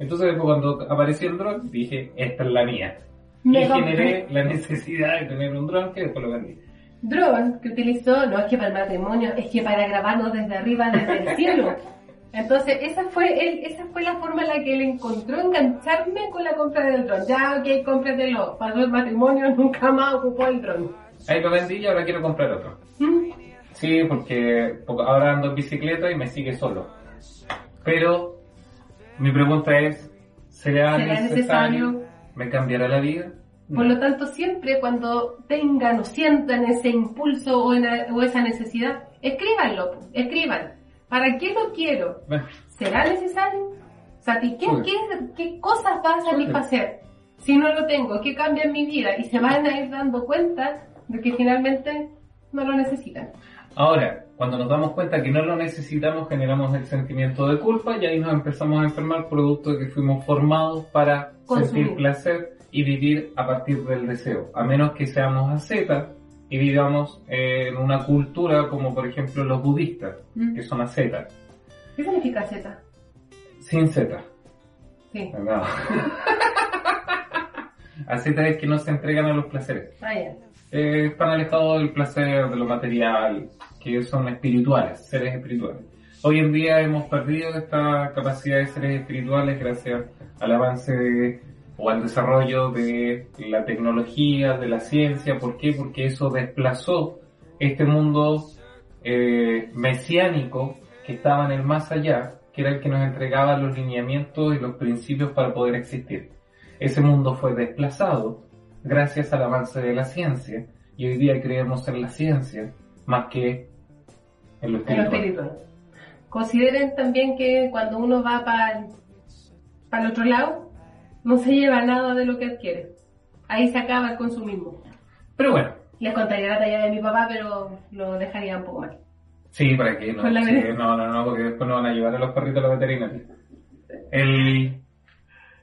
S2: Entonces después cuando apareció el dron dije, esta es la mía. Y
S1: Me
S2: generé la necesidad de tener un dron que después lo vendí.
S1: Drone que utilizó, no es que para el matrimonio, es que para grabarnos desde arriba, desde el cielo. Entonces, esa fue él, esa fue la forma en la que él encontró engancharme con la compra del dron. Ya, ok, cómpratelo. Pasó el matrimonio, nunca más ocupó el dron.
S2: Ahí lo vendí y ahora quiero comprar otro.
S1: ¿Mm?
S2: Sí, porque ahora ando en bicicleta y me sigue solo. Pero mi pregunta es, ¿será,
S1: ¿Será
S2: necesario?
S1: necesario?
S2: ¿Me cambiará la vida?
S1: Por lo tanto, siempre cuando tengan o sientan ese impulso o, en- o esa necesidad, escríbanlo, escriban. ¿Para qué lo quiero? ¿Será necesario? O sea, ¿qué,
S2: Sí.
S1: qué, qué cosas va a satisfacer si no lo tengo? ¿Qué cambia en mi vida? Y se van a ir dando cuenta de que finalmente no lo necesitan.
S2: Ahora, cuando nos damos cuenta que no lo necesitamos, generamos el sentimiento de culpa y ahí nos empezamos a enfermar producto de que fuimos formados para
S1: Consumir.
S2: sentir placer y vivir a partir del deseo. A menos que seamos ascetas y vivamos en una cultura como por ejemplo los budistas,
S1: ¿Mm?
S2: que son ascetas,
S1: ¿Qué significa Z?
S2: sin Z.
S1: Sí.
S2: No. ascetas es que no se entregan a los placeres.
S1: Ah, ya.
S2: Eh, están alejados del placer, de lo material, que son espirituales, seres espirituales. Hoy en día hemos perdido esta capacidad de seres espirituales gracias al avance de- o al desarrollo de la tecnología, de la ciencia. ¿Por qué? Porque eso desplazó este mundo eh, mesiánico que estaba en el más allá, que era el que nos entregaba los lineamientos y los principios para poder existir. Ese mundo fue desplazado gracias al avance de la ciencia y hoy día creemos en la ciencia más que en lo
S1: En lo
S2: espiritual.
S1: espiritual. Consideren también que cuando uno va para el otro lado, no se lleva nada de lo que adquiere. Ahí se acaba el consumismo.
S2: Pero bueno,
S1: Les contaría la talla de mi papá, pero lo dejaría un poco mal.
S2: sí, ¿para qué? No,
S1: la
S2: Sí, no, no, no, porque después nos van a llevar a los perritos a la veterinaria. El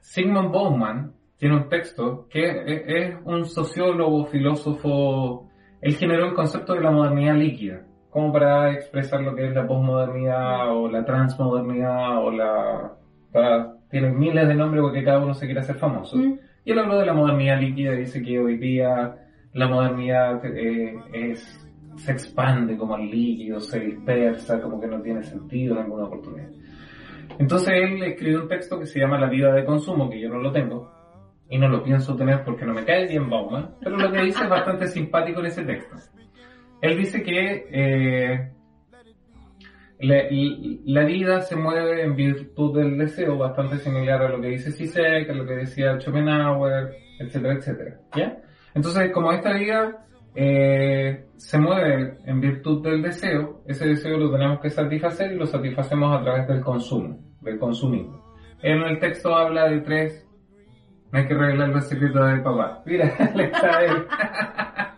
S2: Sigmund Bauman tiene un texto que es, un sociólogo, filósofo, él generó el concepto de la modernidad líquida, como para expresar lo que es la posmodernidad o la transmodernidad o la... para- tiene miles de nombres porque cada uno se quiere hacer famoso.
S1: Mm.
S2: Y él habló de la modernidad líquida y dice que hoy día la modernidad eh, es, se expande como el líquido, se dispersa, como que no tiene sentido en alguna oportunidad. Entonces él escribió un texto que se llama La vida de consumo, que yo no lo tengo, y no lo pienso tener porque no me cae bien Bauman, pero lo que dice es bastante simpático en ese texto. Él dice que eh, la, la vida se mueve en virtud del deseo, bastante similar a lo que dice Zizek, a lo que decía Schopenhauer, etcétera, etcétera. ¿Ya? Entonces, como esta vida eh, se mueve en virtud del deseo, ese deseo lo tenemos que satisfacer y lo satisfacemos a través del consumo, del consumismo. En el texto habla de tres, hay que revelar los secretos del papá. Mira, le está.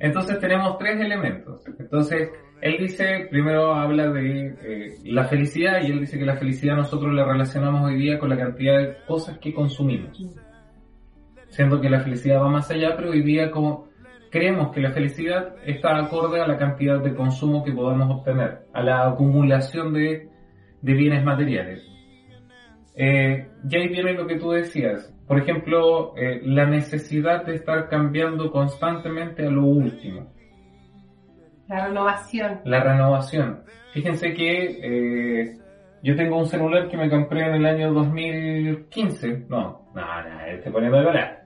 S2: Entonces tenemos tres elementos. Entonces, él dice, primero habla de eh, la felicidad y él dice que la felicidad nosotros la relacionamos hoy día con la cantidad de cosas que consumimos. Siendo que la felicidad va más allá, pero hoy día como creemos que la felicidad está acorde a la cantidad de consumo que podemos obtener, a la acumulación de, de bienes materiales. Eh, y ahí viene lo que tú decías. Por ejemplo, eh, la necesidad de estar cambiando constantemente a lo último.
S1: La renovación.
S2: La renovación. Fíjense que eh, yo tengo un celular que me compré en el año 2015. No, no, no, estoy poniendo de verdad.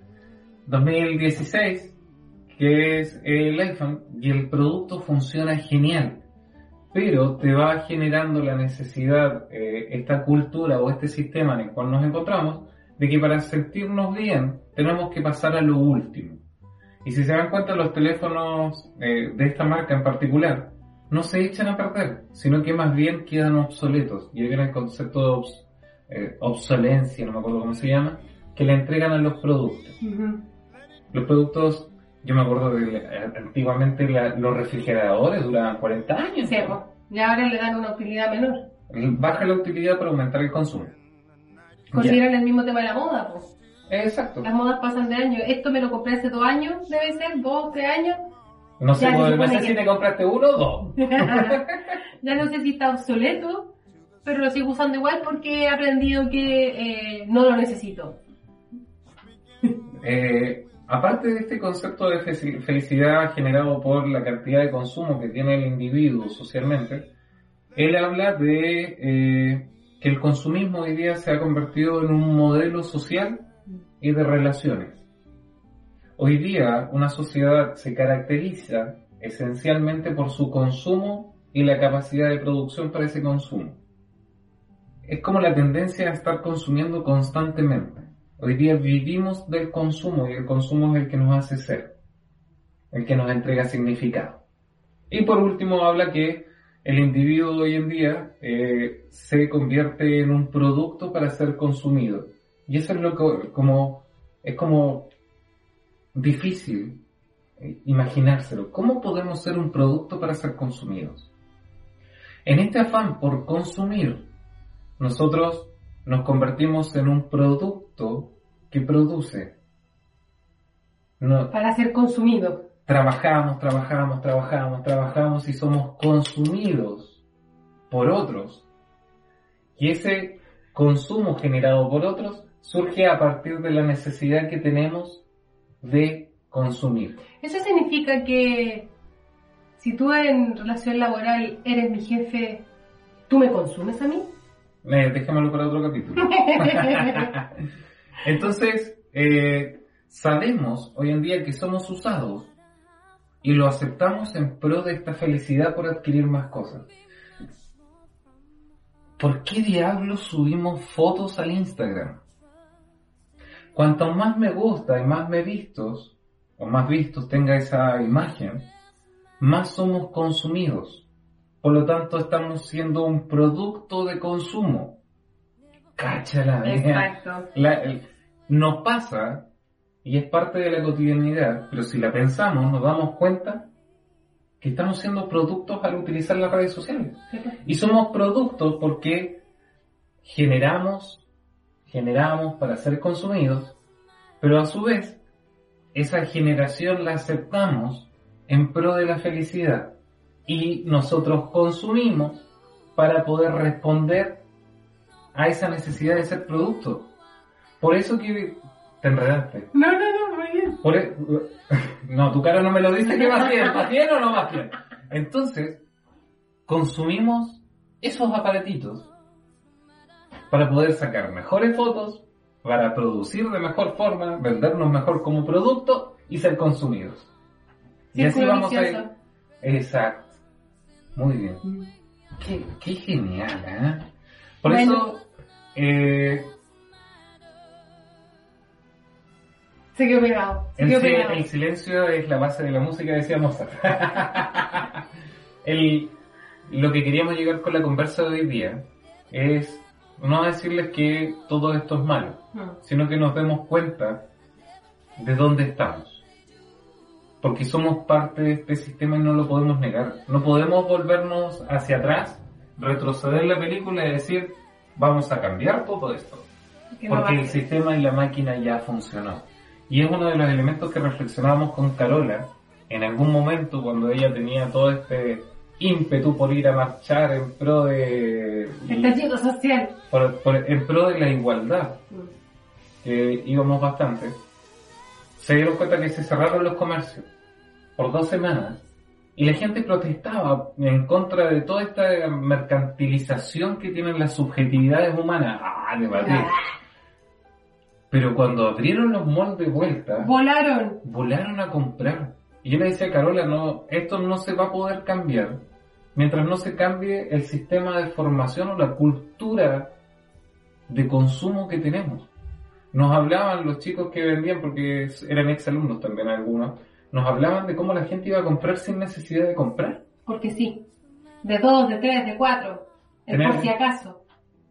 S2: 2016, que es el iPhone, y el producto funciona genial. Pero te va generando la necesidad, eh, esta cultura o este sistema en el cual nos encontramos, de que para sentirnos bien tenemos que pasar a lo último. Y si se dan cuenta, los teléfonos eh, de esta marca en particular no se echan a perder, sino que más bien quedan obsoletos. Y ahí viene el concepto de obs- eh, obsolencia, no me acuerdo cómo se llama, que le entregan a los productos. Los productos, yo me acuerdo de eh, antiguamente la- los refrigeradores duraban 40 años.
S1: Sí, pues. Y ahora le dan una utilidad menor.
S2: Baja la utilidad para aumentar el consumo.
S1: Consideran el mismo tema de la moda, pues.
S2: Exacto.
S1: Las modas pasan de año. Esto me lo compré hace dos años, debe ser, dos, tres años.
S2: No sé, no sé
S1: que-
S2: si te compraste uno o dos.
S1: ya no sé si está obsoleto, pero lo sigo usando igual porque he aprendido que eh, no lo necesito.
S2: Eh, aparte de este concepto de fe- felicidad generado por la cantidad de consumo que tiene el individuo socialmente, él habla de eh, que el consumismo hoy día se ha convertido en un modelo social y de relaciones. Hoy día una sociedad se caracteriza esencialmente por su consumo y la capacidad de producción para ese consumo. Es como la tendencia a estar consumiendo constantemente. Hoy día vivimos del consumo y el consumo es el que nos hace ser, el que nos entrega significado. Y por último habla que el individuo hoy en día eh, se convierte en un producto para ser consumido. Y eso es lo que como es como difícil eh, imaginárselo. ¿Cómo podemos ser un producto para ser consumidos? En este afán por consumir, nosotros nos convertimos en un producto que produce. No,
S1: Para ser consumido.
S2: trabajamos, trabajamos, trabajamos, trabajamos y somos consumidos por otros. Y ese consumo generado por otros surge a partir de la necesidad que tenemos de consumir.
S1: Eso significa que si tú en relación laboral eres mi jefe, ¿tú me consumes a mí?
S2: Eh, dejémoslo para otro capítulo. Entonces, eh, sabemos hoy en día que somos usados y lo aceptamos en pro de esta felicidad por adquirir más cosas. ¿Por qué diablos subimos fotos al Instagram? Cuanto más me gusta y más me vistos, o más vistos tenga esa imagen, más somos consumidos. Por lo tanto, estamos siendo un producto de consumo. Cáchala,
S1: Exacto.
S2: la, el- nos pasa y es parte de la cotidianidad, pero si la pensamos nos damos cuenta que estamos siendo productos al utilizar las redes sociales. Y somos productos porque generamos, generamos para ser consumidos, pero a su vez esa generación la aceptamos en pro de la felicidad y nosotros consumimos para poder responder a esa necesidad de ser producto. Por eso que te enredaste.
S1: No, no, no, muy bien.
S2: Por e- No, tu cara no me lo dice que vas bien, vas bien o no vas bien. Entonces, consumimos esos aparatitos para poder sacar mejores fotos, para producir de mejor forma, vendernos mejor como producto y ser consumidos. Y así vamos a ir. Exacto. Muy bien. Qué, qué genial, ¿eh? Por
S1: Bueno.
S2: eso, eh,
S1: Se quedó pegado. Se
S2: El,
S1: quedó
S2: si-
S1: pegado.
S2: el silencio es la base de la música, decía Mozart. El- lo que queríamos llegar con la conversa de hoy día es no decirles que todo esto es malo,
S1: Mm.
S2: sino que nos demos cuenta de dónde estamos. Porque somos parte de este sistema y no lo podemos negar. No podemos volvernos hacia atrás, retroceder la película y decir, vamos a cambiar todo esto
S1: no
S2: porque el sistema y la máquina ya funcionó. Y es uno de los elementos que reflexionábamos con Carola en algún momento cuando ella tenía todo este ímpetu por ir a marchar en pro de
S1: Estallido social.
S2: por- por- en pro de la igualdad,
S1: Mm.
S2: que íbamos bastante, se dieron cuenta que se cerraron los comercios por dos semanas y la gente protestaba en contra de toda esta mercantilización que tienen las subjetividades humanas. Ah, debatir.
S1: Ah,
S2: Pero cuando abrieron los malls de vuelta,
S1: Volaron.
S2: volaron a comprar. Y yo le decía a Carola, no, esto no se va a poder cambiar mientras no se cambie el sistema de formación o la cultura de consumo que tenemos. Nos hablaban los chicos que vendían, porque eran exalumnos también algunos, nos hablaban de cómo la gente iba a comprar sin necesidad de comprar.
S1: Porque sí. De dos, de tres, de cuatro. El por si acaso.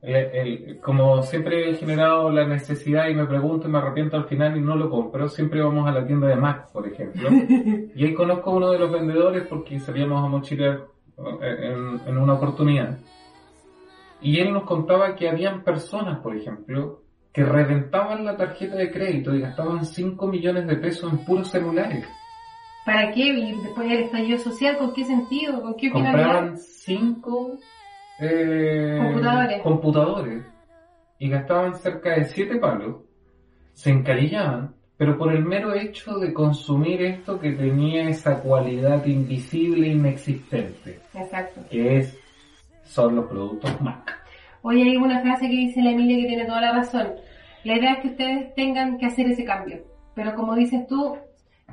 S2: El- el- como siempre he generado la necesidad y me pregunto y me arrepiento al final y no lo compro, siempre vamos a la tienda de Mac, por ejemplo. y ahí conozco a uno de los vendedores porque salíamos a mochilar eh, en, en una oportunidad. Y él nos contaba que habían personas, por ejemplo, que reventaban la tarjeta de crédito y gastaban 5 millones de pesos en puros celulares.
S1: ¿Para qué? Después el estallido social, ¿con qué sentido? ¿Con qué finalidad?
S2: Compraban 5
S1: Computadores.
S2: computadores y gastaban cerca de 7 palos, se encarillaban, pero por el mero hecho de consumir esto que tenía esa cualidad invisible e inexistente,
S1: Exacto.
S2: que es son los productos Mac.
S1: Hoy hay una frase que dice la Emilia que tiene toda la razón. La idea es que ustedes tengan que hacer ese cambio. Pero como dices tú,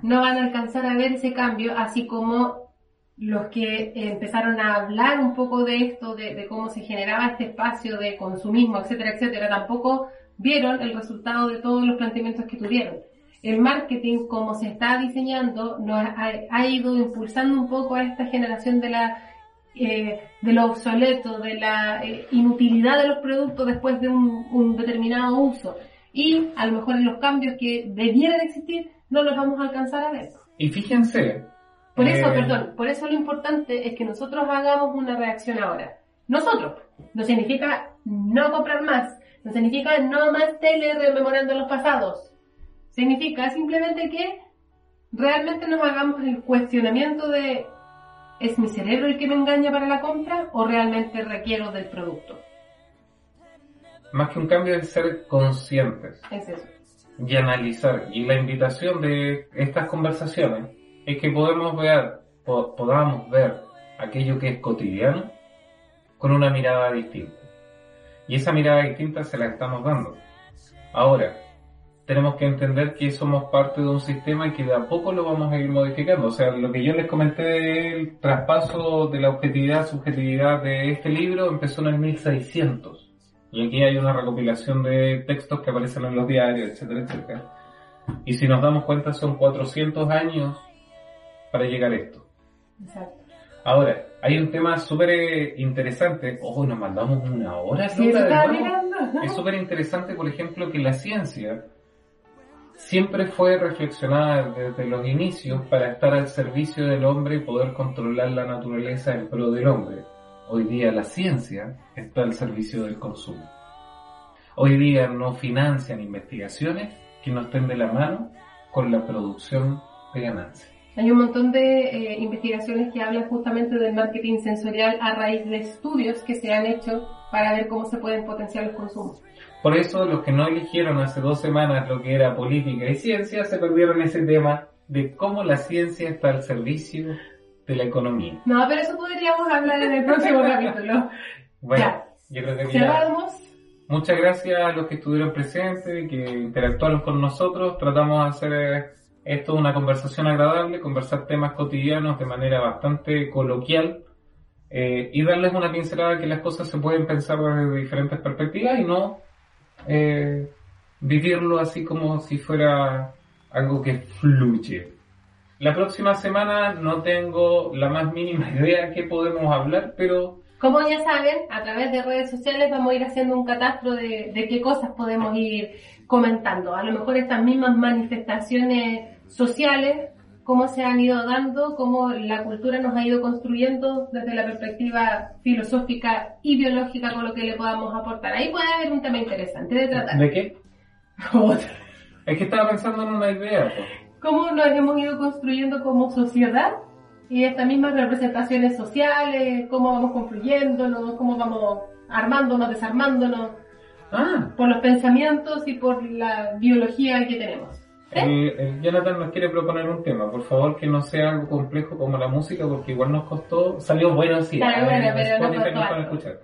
S1: no van a alcanzar a ver ese cambio, así como los que empezaron a hablar un poco de esto, de, de cómo se generaba este espacio de consumismo, etcétera, etcétera, tampoco vieron el resultado de todos los planteamientos que tuvieron. El marketing, como se está diseñando, nos ha, ha ido impulsando un poco a esta generación de la eh, de lo obsoleto, de la eh, inutilidad de los productos después de un, un determinado uso. Y a lo mejor en los cambios que debieran existir no los vamos a alcanzar a ver.
S2: Y fíjense,
S1: Por eso,
S2: eh,
S1: perdón, por eso lo importante es que nosotros hagamos una reacción ahora. Nosotros. No significa no comprar más. No significa no más tele rememorando los pasados. Significa simplemente que realmente nos hagamos el cuestionamiento de ¿es mi cerebro el que me engaña para la compra o realmente requiero del producto?
S2: más que un cambio es ser conscientes
S1: Es eso.
S2: y analizar. Y la invitación de estas conversaciones es que podemos ver, po- podamos ver aquello que es cotidiano con una mirada distinta. Y esa mirada distinta se la estamos dando. Ahora, tenemos que entender que somos parte de un sistema y que de a poco lo vamos a ir modificando. O sea, lo que yo les comenté del traspaso de la objetividad, subjetividad de este libro empezó en el 1600. Y aquí hay una recopilación de textos que aparecen en los diarios, etcétera, etcétera. Y si nos damos cuenta son 400 años para llegar a esto.
S1: Exacto.
S2: Ahora, hay un tema súper eh, interesante. Ojo, nos mandamos una hora.
S1: Sí.
S2: Es súper interesante, por ejemplo, que la ciencia siempre fue reflexionada desde los inicios para estar al servicio del hombre y poder controlar la naturaleza en pro del hombre. Hoy día la ciencia está al servicio del consumo. Hoy día no financian investigaciones que no estén de la mano con la producción de ganancias.
S1: Hay un montón de eh, investigaciones que hablan justamente del marketing sensorial a raíz de estudios que se han hecho para ver cómo se pueden potenciar los consumos.
S2: Por eso los que no eligieron hace dos semanas lo que era política y ciencia se perdieron ese tema de cómo la ciencia está al servicio de la economía.
S1: No, pero eso podríamos hablar en el próximo capítulo.
S2: Bueno,
S1: Ya.
S2: yo creo que ya.
S1: Cerramos.
S2: Muchas gracias a los que estuvieron presentes, que interactuaron con nosotros. Tratamos de hacer esto una conversación agradable, conversar temas cotidianos de manera bastante coloquial eh, y darles una pincelada que las cosas se pueden pensar desde diferentes perspectivas y no eh, vivirlo así como si fuera algo que fluye. La próxima semana no tengo la más mínima idea de qué podemos hablar, pero
S1: Como ya saben, a través de redes sociales vamos a ir haciendo un catastro de, de qué cosas podemos ir comentando. A lo mejor estas mismas manifestaciones sociales, cómo se han ido dando, cómo la cultura nos ha ido construyendo desde la perspectiva filosófica y biológica con lo que le podamos aportar. Ahí puede haber un tema interesante de tratar.
S2: ¿de qué? Es que estaba pensando en una idea. pues.
S1: cómo nos hemos ido construyendo como sociedad y estas mismas representaciones sociales, cómo vamos confluyéndonos, cómo vamos armándonos, desarmándonos
S2: Ah,
S1: por los pensamientos y por la biología que tenemos. ¿Eh?
S2: el, el Jonathan nos quiere proponer un tema. Por favor, que no sea algo complejo como la música, porque igual nos costó. Salió bueno, sí.
S1: Salió
S2: a ver,
S1: bueno,
S2: en
S1: pero nos
S2: Spotify
S1: costó
S2: escuchar.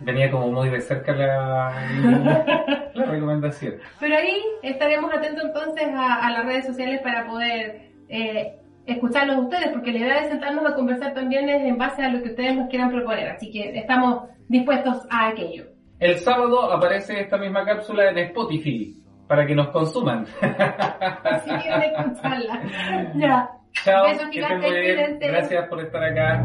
S2: Venía como muy de cerca la, la recomendación.
S1: Pero ahí estaremos atentos entonces a, a las redes sociales para poder eh, escucharlos ustedes, porque la idea de sentarnos a conversar también es en base a lo que ustedes nos quieran proponer, así que estamos dispuestos a aquello.
S2: El sábado aparece esta misma cápsula en Spotify para que nos consuman.
S1: Así que escucharla. ya.
S2: Chao, que estén muy bien. Gracias por estar acá.